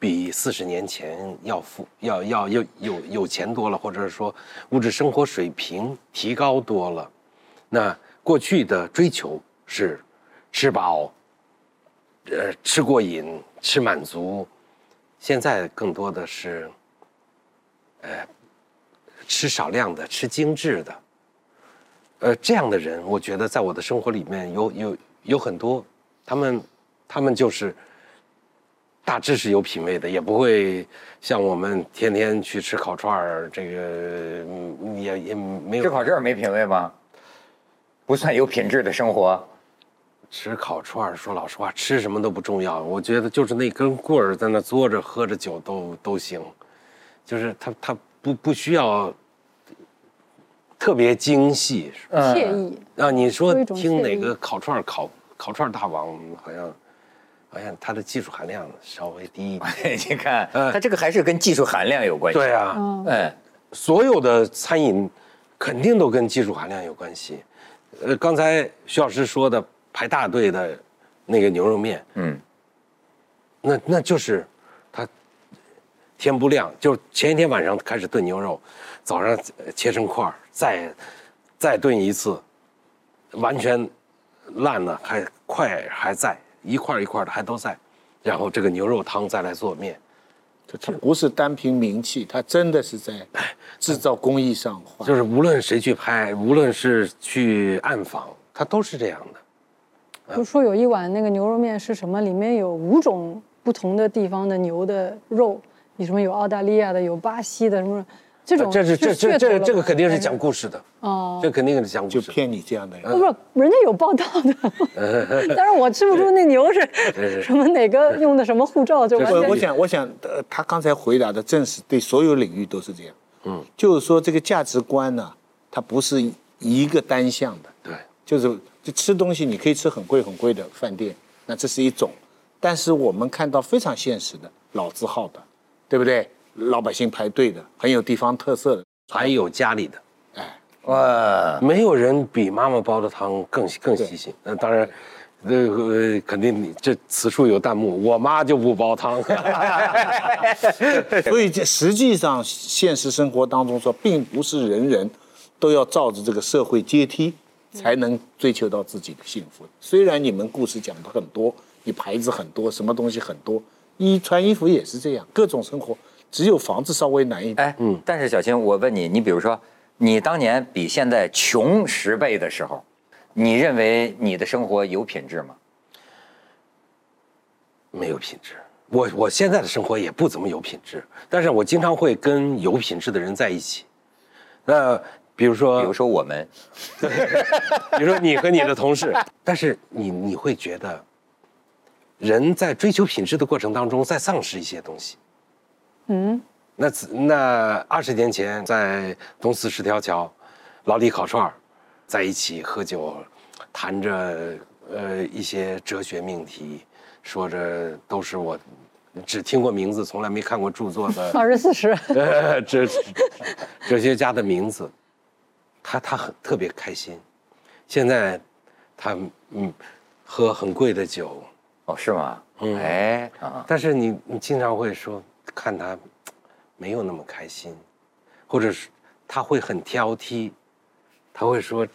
比四十年前要富要要有有有钱多了，或者是说物质生活水平提高多了。那过去的追求是吃饱，呃，吃过瘾，吃满足，现在更多的是，呃，吃少量的，吃精致的。呃，这样的人，我觉得在我的生活里面有有有很多，他们他们就是大致是有品位的，也不会像我们天天去吃烤串儿，这个嗯也也没有吃烤串儿没品位吗？不算有品质的生活。吃烤串儿，说老实话，吃什么都不重要。我觉得就是那根棍儿在那坐着喝着酒都都行，就是他他不不需要特别精细。惬意。啊，你说听哪个烤串儿烤烤串儿大王，好像好像它的技术含量稍微低一点。你看，它这个还是跟技术含量有关系。对啊，嗯，哎，所有的餐饮肯定都跟技术含量有关系。呃，刚才徐老师说的排大队的那个牛肉面，嗯，那那就是他天不亮，就前一天晚上开始炖牛肉，早上切成块儿，再再炖一次，完全烂了还快还在，一块一块的还都在，然后这个牛肉汤再来做面。它不是单凭名气，它真的是在制造工艺上花。就是无论谁去拍，无论是去暗访，它都是这样的。就说有一碗那个牛肉面是什么？里面有五种不同的地方的牛的肉，有什么有澳大利亚的，有巴西的，什么这种这是这这这这个肯定是讲故事的，哦，这肯定是讲故就事就。骗你这样的人。不不，人家有报道的，但是我吃不出那牛是 什么哪个用的什么护照，就完全我我想，我想，呃，他刚才回答的正是对所有领域都是这样。嗯，就是说这个价值观呢，它不是一个单向的。对，就是就吃东西，你可以吃很贵很贵的饭店，那这是一种。但是我们看到非常现实的老字号的，对不对？老百姓排队的，很有地方特色的，还有家里的，哎，哇，没有人比妈妈煲的汤更更细心。那当然，这个呃肯定你这此处有弹幕，我妈就不煲汤。所以这实际上现实生活当中说，并不是人人都要照着这个社会阶梯才能追求到自己的幸福。虽然你们故事讲的很多，你牌子很多，什么东西很多，衣穿衣服也是这样，各种生活，只有房子稍微难一点。哎，嗯，但是小青，我问你，你比如说，你当年比现在穷十倍的时候，你认为你的生活有品质吗？没有品质。我我现在的生活也不怎么有品质，但是我经常会跟有品质的人在一起。那比如说，比如说我们，比如说你和你的同事，但是你你会觉得，人在追求品质的过程当中，在丧失一些东西。嗯，那那二十年前在东四十条桥，老李烤串儿，在一起喝酒，谈着呃一些哲学命题，说着都是我只听过名字，从来没看过著作的 二十四十，呃哲哲学家的名字，他他很特别开心。现在他嗯喝很贵的酒，哦，是吗？嗯哎，啊，但是你你经常会说看他没有那么开心，或者是他会很挑剔，他会说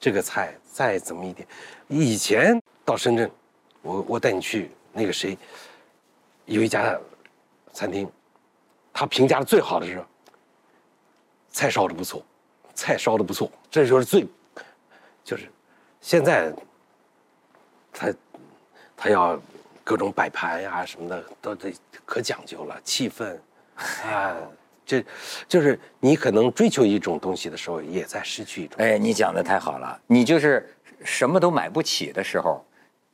这个菜再怎么一点。以前到深圳，我我带你去那个谁，有一家餐厅，他评价的最好的是菜烧的不错，菜烧的不错，这就是最就是现在他他要各种摆盘呀、什么的都得可讲究了，气氛啊，这就是你可能追求一种东西的时候，也在失去一种。哎，你讲的太好了，你就是什么都买不起的时候，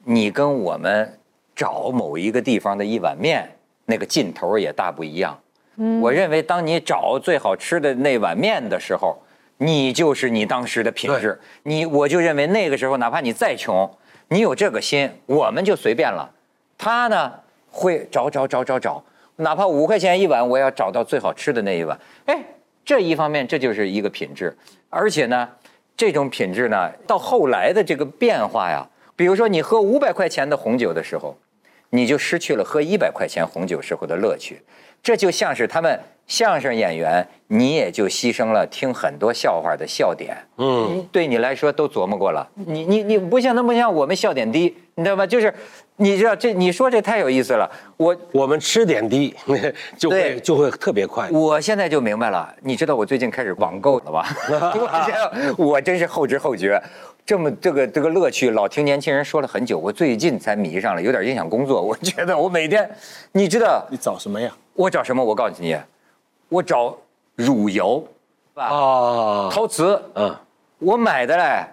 你跟我们找某一个地方的一碗面，那个劲头也大不一样。嗯，我认为当你找最好吃的那碗面的时候，你就是你当时的品质。你我就认为那个时候，哪怕你再穷，你有这个心，我们就随便了。他呢会找找找找找，哪怕五块钱一碗，我要找到最好吃的那一碗。哎，这一方面这就是一个品质，而且呢，这种品质呢，到后来的这个变化呀，比如说你喝五百块钱的红酒的时候，你就失去了喝一百块钱红酒时候的乐趣。这就像是他们相声演员，你也就牺牲了听很多笑话的笑点。嗯，对你来说都琢磨过了。你你你不像那不像我们笑点低，你知道吗？就是你知道这你说这太有意思了。我我们吃点低 就会就会特别快。我现在就明白了，你知道我最近开始网购了吧？我真是后知后觉，这么这个这个乐趣，老听年轻人说了很久，我最近才迷上了，有点影响工作。我觉得我每天，你知道你找什么呀？我找什么？我告诉你，我找汝窑，吧，啊，陶瓷，嗯，我买的嘞，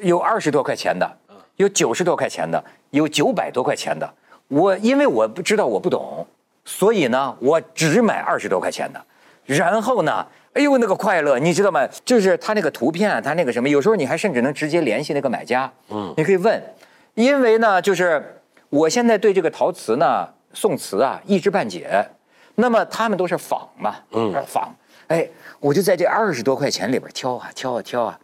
有二十多块钱的，有九十多块钱的，有九百多块钱的。我因为我不知道我不懂，所以呢，我只买二十多块钱的。然后呢，哎呦那个快乐，你知道吗？就是他那个图片，他那个什么，有时候你还甚至能直接联系那个买家，嗯，你可以问，因为呢，就是我现在对这个陶瓷呢，宋瓷啊一知半解。那么他们都是仿嘛，嗯，仿，哎，我就在这二十多块钱里边挑啊挑啊挑啊，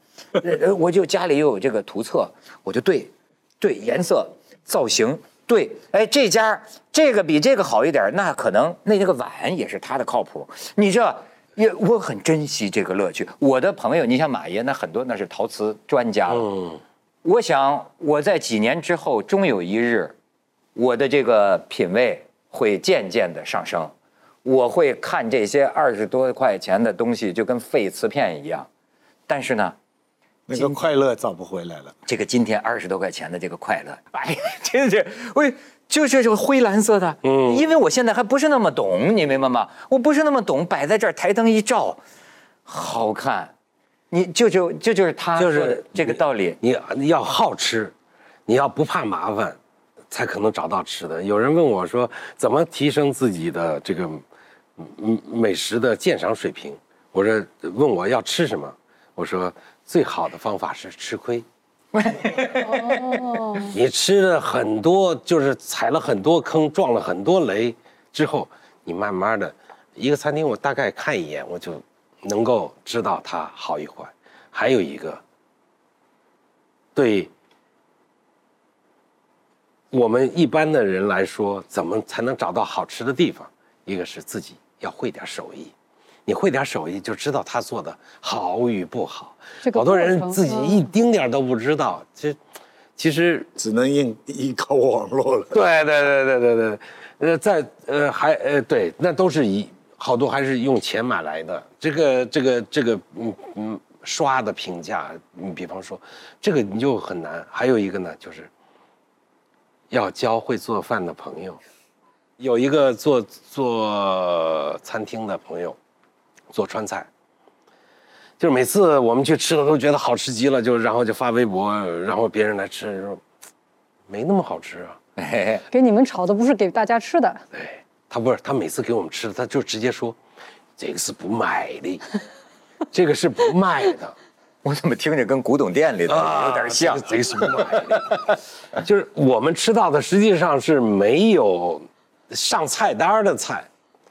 呃我就家里又有这个图册，我就对，对颜色、造型，对，哎这家这个比这个好一点，那可能那那个碗也是他的靠谱，你这。也我很珍惜这个乐趣。我的朋友，你像马爷，那很多那是陶瓷专家了。嗯，我想我在几年之后，终有一日，我的这个品味会渐渐的上升。我会看这些二十多块钱的东西，就跟废瓷片一样。但是呢，那个快乐找不回来了。这个今天二十多块钱的这个快乐，哎呀，真是我就是这个灰蓝色的，嗯，因为我现在还不是那么懂，你明白吗？我不是那么懂，摆在这儿台灯一照，好看。你就就这就是他就是这个道理。你你要好吃，你要不怕麻烦，才可能找到吃的。有人问我说，怎么提升自己的这个嗯美食的鉴赏水平？我说问我要吃什么？我说最好的方法是吃亏。哦，你吃了很多，就是踩了很多坑，撞了很多雷之后，你慢慢的，一个餐厅我大概看一眼，我就能够知道它好与坏。还有一个，对我们一般的人来说，怎么才能找到好吃的地方？一个是自己要会点手艺，你会点手艺就知道他做的好与不好。这个好多人自己一丁点儿都不知道，其实其实只能依依靠网络了。对对对对对对，呃，在呃还呃对，那都是以好多还是用钱买来的。这个这个这个嗯嗯刷的评价，你比方说这个你就很难。还有一个呢，就是要交会做饭的朋友。有一个做做餐厅的朋友，做川菜，就是每次我们去吃了都觉得好吃极了，就然后就发微博，然后别人来吃说没那么好吃啊。哎，给你们炒的不是给大家吃的，对他不是，他每次给我们吃的，他就直接说，这个是不卖的，这个是不卖的，我怎么听着跟古董店里的有点像？这个是不卖的，就是我们吃到的实际上是没有上菜单的菜。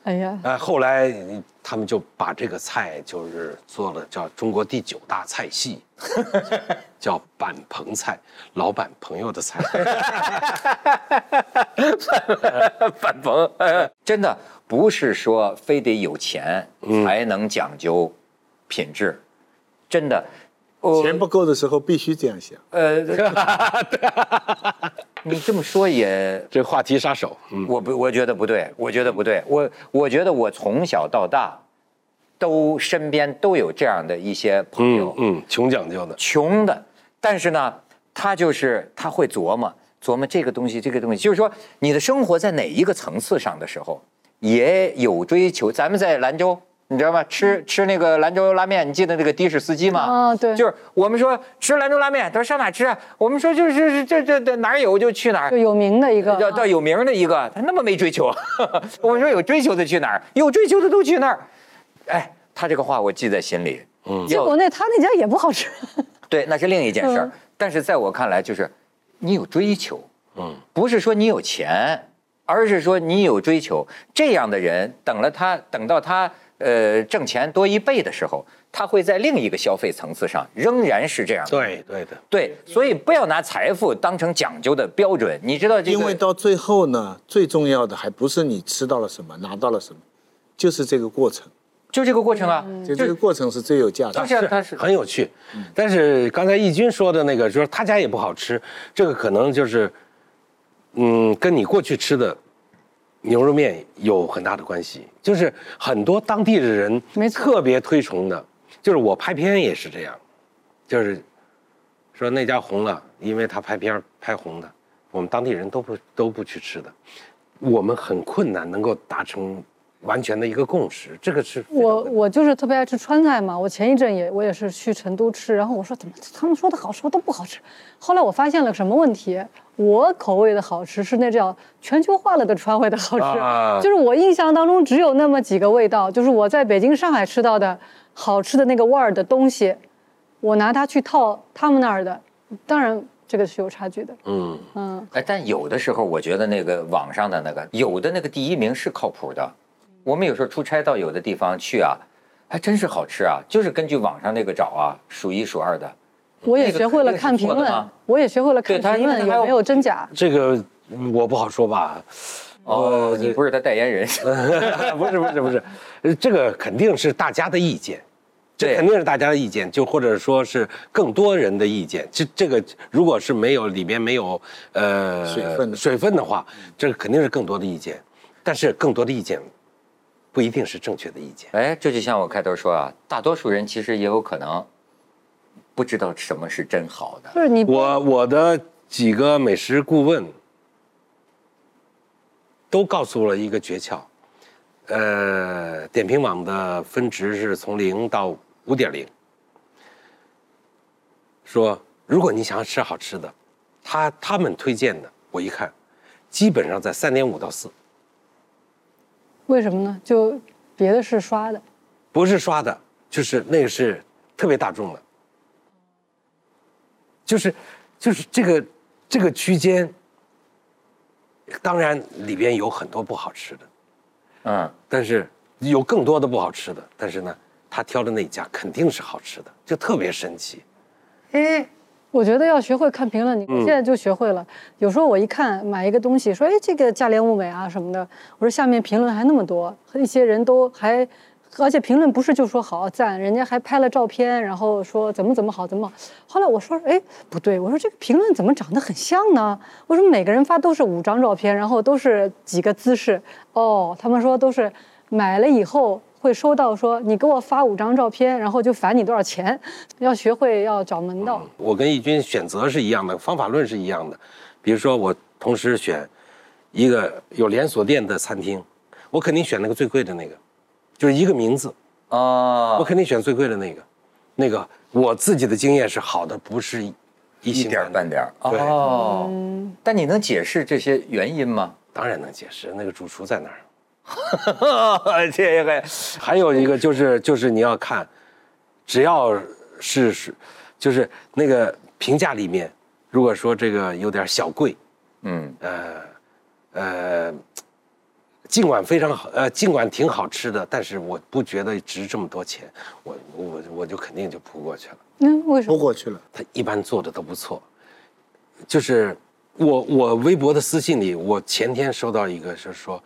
哎呀，哎，后来他们就把这个菜就是做了叫中国第九大菜系，叫板棚菜，老板朋友的菜。板棚，真的不是说非得有钱才能讲究品质，真的。我钱不够的时候必须这样想。呃，你这么说也，这话题杀手，嗯，我不，我觉得不对，我觉得不对，我我觉得我从小到大，都身边都有这样的一些朋友，嗯，穷讲究的，穷的，但是呢，他就是他会琢磨琢磨这个东西，这个东西，就是说你的生活在哪一个层次上的时候，也有追求。咱们在兰州，你知道吗？吃吃那个兰州拉面，你记得那个的士司机吗？啊对就是我们说吃兰州拉面，他说上哪吃啊？我们说就是是这这这哪儿有就去哪儿就。有名的一个，要到有名的一个，他那么没追求。我们说有追求的去哪儿？有追求的都去那儿。哎，他这个话我记在心里。嗯，结果那他那家也不好吃，对，那是另一件事儿。嗯但是在我看来，就是你有追求，嗯，不是说你有钱，而是说你有追求。这样的人，等了他，等到他呃挣钱多一倍的时候，他会在另一个消费层次上仍然是这样。对对的，对，所以不要拿财富当成讲究的标准。你知道这个？因为到最后呢，最重要的还不是你吃到了什么，拿到了什么，就是这个过程。就这个过程啊，就这个过程是最有价值的。是很有趣。但是刚才义军说的那个，就是他家也不好吃，这个可能就是，嗯，跟你过去吃的牛肉面有很大的关系。就是很多当地的人没特别推崇的，就是我拍片也是这样，就是说那家红了，因为他拍片拍红的，我们当地人都不都不去吃的，我们很困难能够达成完全的一个共识，这个是我我就是特别爱吃川菜嘛，我前一阵也我也是去成都吃，然后我说怎么他们说的好吃都不好吃，后来我发现了什么问题？我口味的好吃是那叫全球化了的川味的好吃，啊就是我印象当中只有那么几个味道，就是我在北京、上海吃到的好吃的那个味儿的东西，我拿它去套他们那儿的，当然这个是有差距的，嗯。嗯，哎，但有的时候我觉得那个网上的那个有的那个第一名是靠谱的。我们有时候出差到有的地方去啊，还真是好吃啊，就是根据网上那个找啊，数一数二的。我也学会了看评论我也学会了看评论有没有真假。这个嗯我不好说吧？哦，你不是他代言人，不是不是不是，呃这个肯定是大家的意见，这肯定是大家的意见，就或者说是更多人的意见。这这个如果是没有里面没有呃水分水分的话，这个肯定是更多的意见，但是更多的意见不一定是正确的意见。哎，这就像我开头说啊，大多数人其实也有可能不知道什么是真好的。就是你我我的几个美食顾问都告诉我了一个诀窍，呃，点评网的分值是从零到五点零，说如果你想要吃好吃的，他他们推荐的，我一看，基本上在三点五到四，为什么呢？就别的是刷的，不是刷的，就是那个是特别大众的，就是就是这个这个区间，当然里边有很多不好吃的，嗯，但是有更多的不好吃的，但是呢，他挑的那家肯定是好吃的，就特别神奇。我觉得要学会看评论，你嗯现在就学会了。有时候我一看买一个东西，说哎这个价廉物美啊什么的，我说下面评论还那么多，一些人都还，而且评论不是就说好赞，人家还拍了照片，然后说怎么怎么好怎么好。后来我说哎不对，我说这个评论怎么长得很像呢？我说每个人发都是五张照片，然后都是几个姿势，哦，他们说都是买了以后。会收到说你给我发五张照片，然后就返你多少钱，要学会要找门道。我跟义军选择是一样的，方法论是一样的。比如说，我同时选一个有连锁店的餐厅，我肯定选那个最贵的那个，就是一个名字啊，我哦，肯定选最贵的那个。那个我自己的经验是好的，不是一一星点半点儿。对哦，但你能解释这些原因吗？当然能解释，那个主厨在哪儿。这个还有一个就是就是你要看，只要是是，就是那个评价里面，如果说这个有点小贵，嗯，呃呃，尽管非常好，呃，尽管挺好吃的，但是我不觉得值这么多钱，我我我就肯定就扑过去了。嗯，为什么？扑过去了。他一般做的都不错，就是我我微博的私信里，我前天收到一个是说，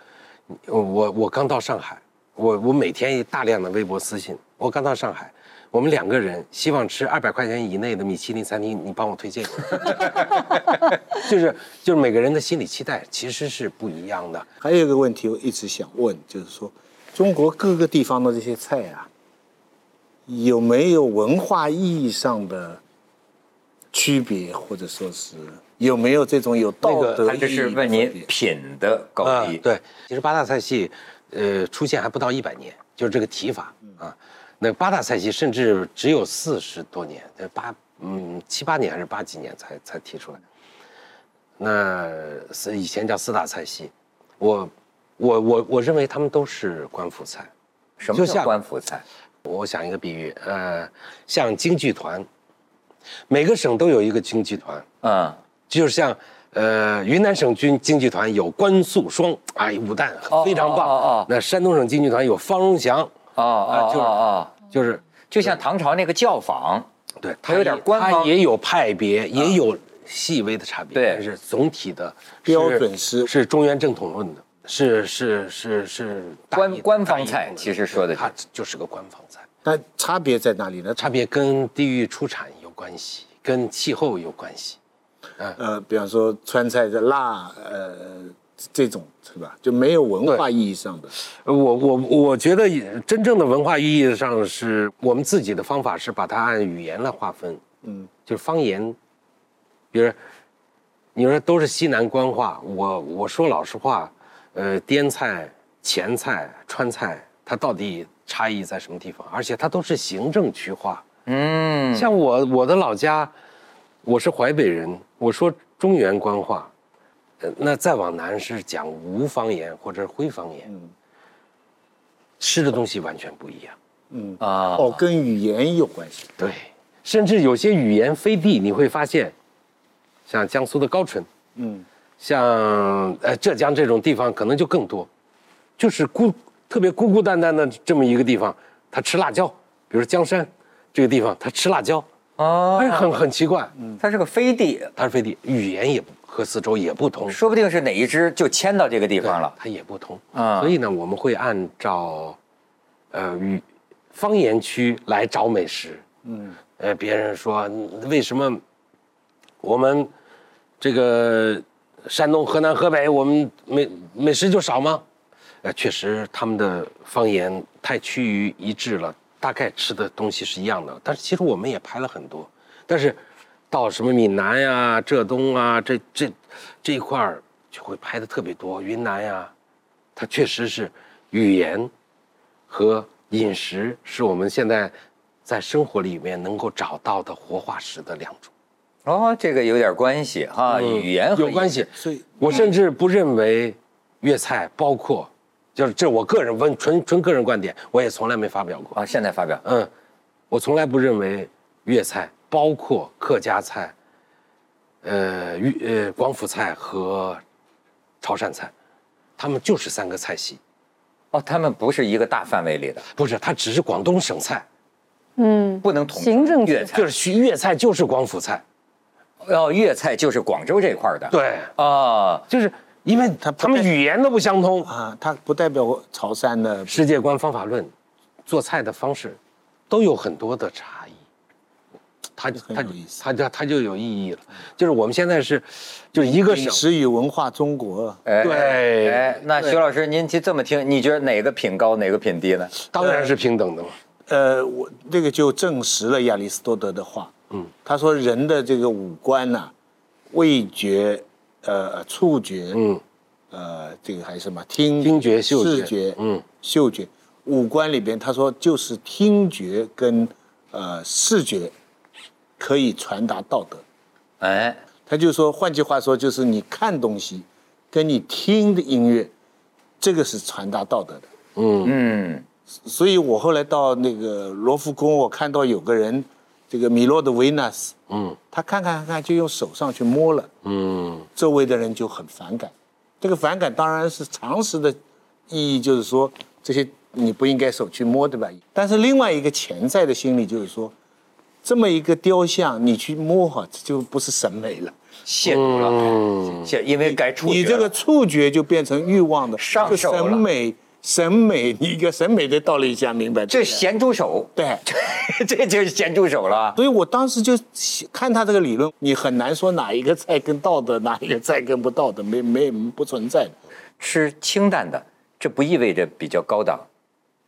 我我刚到上海，我我每天大量的微博私信，我刚到上海，我们两个人希望吃二百块钱以内的米其林餐厅，你帮我推荐。就是就是每个人的心理期待其实是不一样的。还有一个问题我一直想问，就是说，中国各个地方的这些菜啊，有没有文化意义上的区别，或者说是有没有这种有道德他这意是问你品的高啊，低。对，其实八大菜系，呃，出现还不到一百年，就是这个提法啊。那八大菜系甚至只有四十多年，呃八嗯七八年还是八几年才才提出来。那是以前叫四大菜系，我我我我认为他们都是官府菜。什么叫就像官府菜？我想一个比喻，呃，像京剧团，每个省都有一个京剧团，嗯，就是像呃云南省军京剧团有关素双，哎，武旦非常棒。哦哦哦。那山东省京剧团有方荣祥哦哦就是哦哦，就是就像唐朝那个教坊，对，它有点官方。它也有派别，也有细微的差别，对。但是总体的标准是是中原正统论的，是是是是官官方菜其实说的是它就是个官方菜，那差别在哪里呢？差别跟地域出产有关系，跟气候有关系。呃，比方说川菜的辣，呃，这种是吧？就没有文化意义上的。我我我觉得真正的文化意义上是我们自己的方法是把它按语言来划分，嗯，就是方言，比如你说都是西南官话，我我说老实话，呃，滇菜、黔菜、川菜，它到底差异在什么地方？而且它都是行政区划，嗯，像我我的老家，我是淮北人，我说中原官话，呃，那再往南是讲吴方言或者是徽方言，吃的东西完全不一样。啊，哦，跟语言有关系。对，甚至有些语言飞地，你会发现，像江苏的高淳，嗯，像呃浙江这种地方可能就更多，就是孤特别孤孤单单的这么一个地方，他吃辣椒，比如江山这个地方，他吃辣椒，哦。哎，很很奇怪，它是个飞地，它是飞地，语言也不和四周也不通，说不定是哪一只就迁到这个地方了。它也不通。啊所以呢，我们会按照呃语方言区来找美食。嗯，呃，别人说嗯为什么我们这个山东、河南、河北，我们美美食就少吗？呃，确实他们的方言太趋于一致了，大概吃的东西是一样的。但是其实我们也拍了很多，但是到什么闽南呀、浙东啊这这这一块儿就会拍的特别多。云南呀，它确实是语言和饮食是我们现在在生活里面能够找到的活化石的两种。哦，这个有点关系哈，语言和有关系，所以我甚至不认为粤菜包括，就是这我个人问纯纯个人观点，我也从来没发表过。啊，现在发表。嗯，我从来不认为粤菜包括客家菜，呃粤呃广府菜和潮汕菜，他们就是三个菜系，哦，他们不是一个大范围里的，不是，它只是广东省菜，嗯，不能统行政粤菜，就是粤菜就是广府菜，哦，粤菜就是广州这块的。对，啊，就是因为他他们语言都不相通，啊，它不代表潮汕的世界观、方法论、做菜的方式，都有很多的差异。它它很有意思它就它就有意义了。就是我们现在是，就是一个饮省，食与文化中国。哎对哎，那徐老师您就这么听，你觉得哪个品高，哪个品低呢？当然是平等的嘛。呃，我这个就证实了亚里士多德的话。嗯，他说人的这个五官呐、味觉、呃触觉，嗯，呃这个还是什么？听听觉嗅觉视觉，嗯，嗅觉。五官里边，他说就是听觉跟呃视觉可以传达道德。哎，他就说，换句话说，就是你看东西，跟你听的音乐，这个是传达道德的。嗯，所以我后来到那个罗浮宫，我看到有个人，这个米洛的维纳斯，嗯他看看看看就用手上去摸了，嗯周围的人就很反感。这个反感当然是常识的意义，就是说这些你不应该手去摸，对吧？但是另外一个潜在的心理就是说，这么一个雕像你去摸哈，这就不是审美了。亵渎了，嗯，亵，因为该触觉你这个触觉就变成欲望的，就上手了审美，审美，你一个审美的道理想明白。这咸猪手，对。这就是咸猪手了。所以我当时就看他这个理论，你很难说哪一个菜跟道德，哪一个菜跟不道德，没没不存在的。吃清淡的，这不意味着比较高档；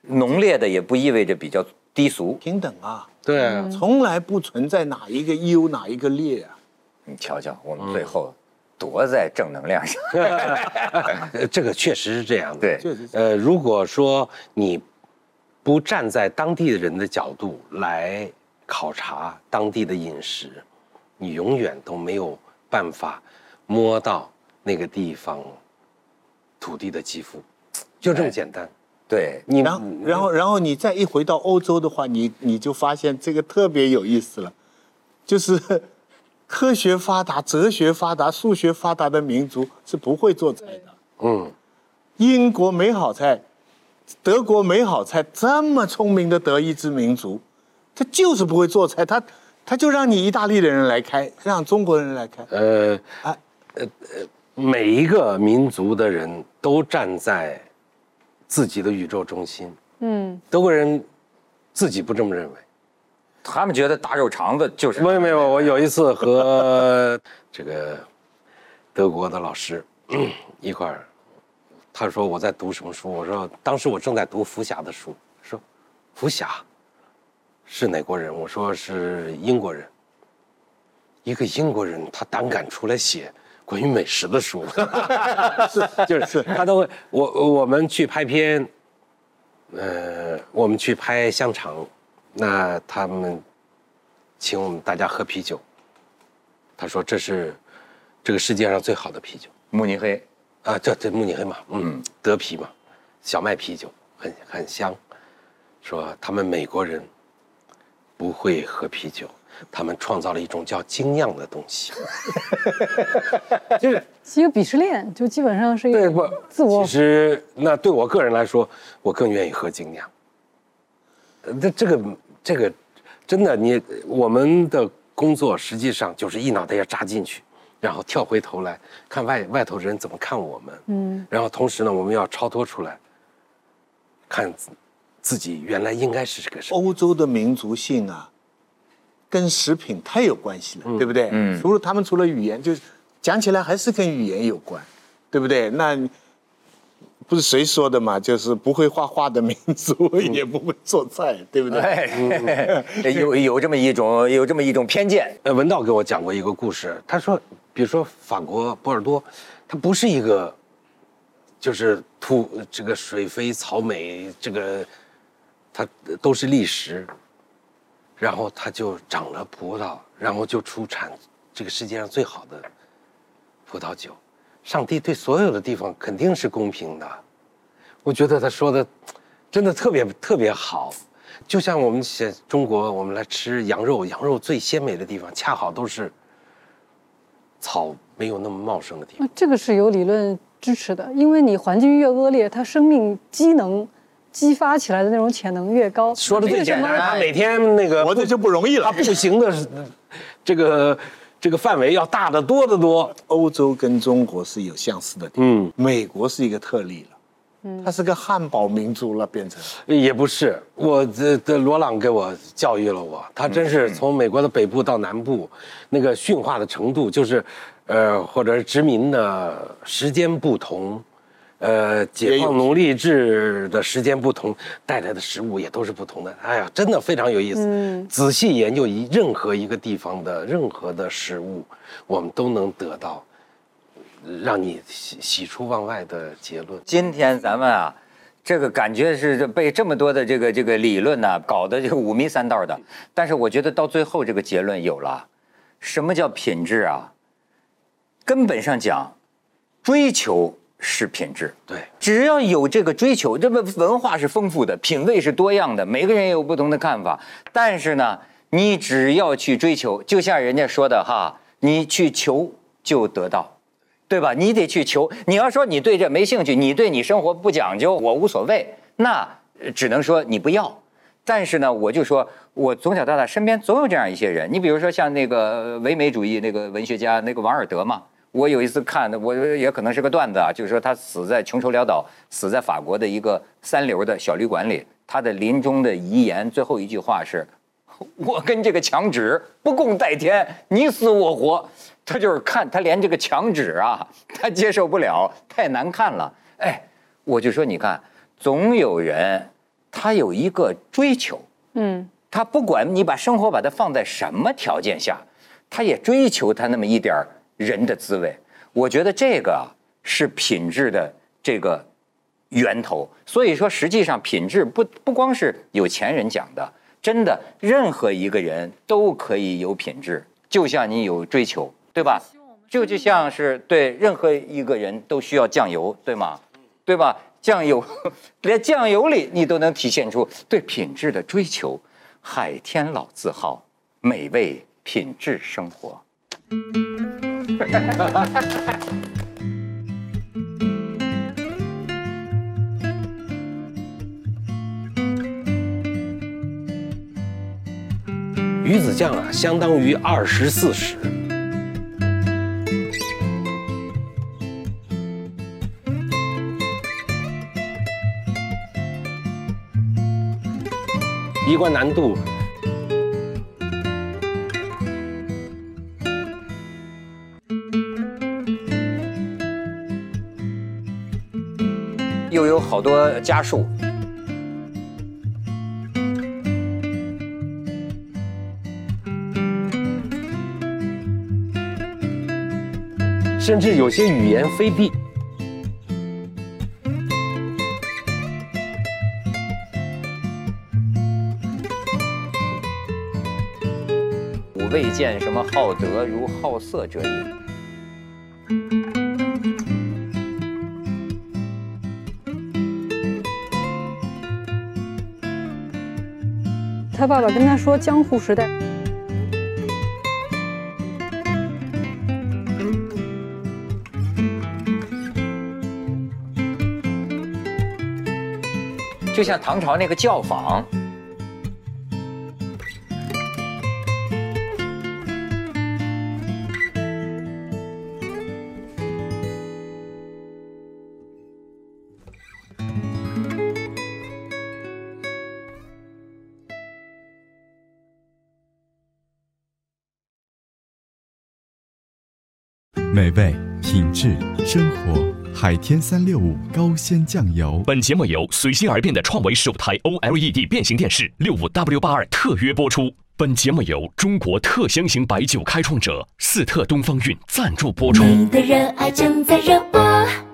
浓烈的也不意味着比较低俗。平等啊，对啊，从来不存在哪一个优哪一个劣啊。你瞧瞧，我们最后多在正能量上。呃 这个确实是这样的。对，确实是呃，如果说你不站在当地的人的角度来考察当地的饮食，你永远都没有办法摸到那个地方土地的肌肤，就这么简单。对，你然后，然后，然后你再一回到欧洲的话，你你就发现这个特别有意思了，就是科学发达、哲学发达、数学发达的民族是不会做菜的。嗯，英国美好菜，德国美好菜这么聪明的德意志民族，他就是不会做菜，他他就让你意大利的人来开，让中国人来开。呃啊呃呃，每一个民族的人都站在自己的宇宙中心。嗯，德国人自己不这么认为。他们觉得大肉肠子就是没有没有，我有一次和 这个德国的老师一块儿，他说我在读什么书，我说当时我正在读福霞的书，说福霞是哪国人？我说是英国人。一个英国人，他胆敢出来写关于美食的书，就是他都会。我我们去拍片，呃，我们去拍香肠，那他们请我们大家喝啤酒。他说这是这个世界上最好的啤酒慕尼黑，啊，这这慕尼黑嘛，嗯，德啤嘛，小麦啤酒很很香。说他们美国人不会喝啤酒，他们创造了一种叫精酿的东西。就是是一个鄙视链，就基本上是一对不个自我其实那对我个人来说，我更愿意喝精酿。呃这这个这个真的，你我们的工作实际上就是一脑袋要扎进去，然后跳回头来看外外头人怎么看我们，嗯，然后同时呢，我们要超脱出来，看自自己原来应该是这个什么。欧洲的民族性啊，跟食品太有关系了，对不对？嗯除了他们除了语言，就是讲起来还是跟语言有关，对不对？那不是谁说的嘛？就是不会画画的民族 也不会做菜，对不对？哎，有有这么一种有这么一种偏见，呃，文道给我讲过一个故事，他说，比如说法国波尔多，它不是一个，就是土这个水肥草美，这个它都是砾石，然后它就长了葡萄，然后就出产这个世界上最好的葡萄酒。上帝对所有的地方肯定是公平的，我觉得他说的真的特别特别好。就像我们写中国，我们来吃羊肉，羊肉最鲜美的地方，恰好都是草没有那么茂盛的地方。这个是有理论支持的，因为你环境越恶劣，它生命机能激发起来的那种潜能越高。说的最简单，他每天那个活着就不容易了他。步行的这个这个范围要大得多得多。欧洲跟中国是有相似的地方，嗯，美国是一个特例了，嗯。它是个汉堡民族了，变成。也不是，我这这罗朗给我教育了我，他真是从美国的北部到南部，那个驯化的程度，就是，呃，或者殖民的时间不同，呃，解放奴隶制的时间不同，带来的食物也都是不同的。哎呀，真的非常有意思。仔细研究一任何一个地方的任何的食物，我们都能得到让你喜喜出望外的结论。今天咱们啊，这个感觉是被这么多的这个这个理论呢、搞得就五迷三道的。但是我觉得到最后这个结论有了，什么叫品质啊？根本上讲，追求是品质。对。只要有这个追求，这个文化是丰富的，品味是多样的，每个人也有不同的看法。但是呢，你只要去追求，就像人家说的哈，你去求就得到，对吧？你得去求。你要说你对这没兴趣，你对你生活不讲究，我无所谓，那呃只能说你不要。但是呢，我就说，我从小到大身边总有这样一些人。你比如说像那个唯美主义那个文学家那个王尔德嘛，我有一次看的，我也可能是个段子啊，就是说他死在穷愁潦倒，死在法国的一个三流的小旅馆里，他的临终的遗言最后一句话是：“ 我跟这个墙纸不共戴天，你死我活。”他就是看他连这个墙纸啊，他接受不了，太难看了。哎，我就说你看，总有人他有一个追求，嗯，他不管你把生活把它放在什么条件下，他也追求他那么一点儿人的滋味。我觉得这个啊是品质的这个源头。所以说，实际上品质不不光是有钱人讲的，真的任何一个人都可以有品质，就像你有追求，对吧？就就像是对任何一个人都需要酱油，对吗？对吧？酱油，连酱油里你都能体现出对品质的追求。海天老字号，美味品质生活。鱼子酱啊相当于二十四史一关难度好多家数，甚至有些语言非必。吾未见什么好德如好色者也。爸爸跟他说：“江户时代，就像唐朝那个教坊。”天三六五高鲜酱油。本节目由随心而变的创维首台 OLED 变形电视六五 W 八二特约播出。本节目由中国特香型白酒开创者四特东方韵赞助播出。你的热爱正在热播。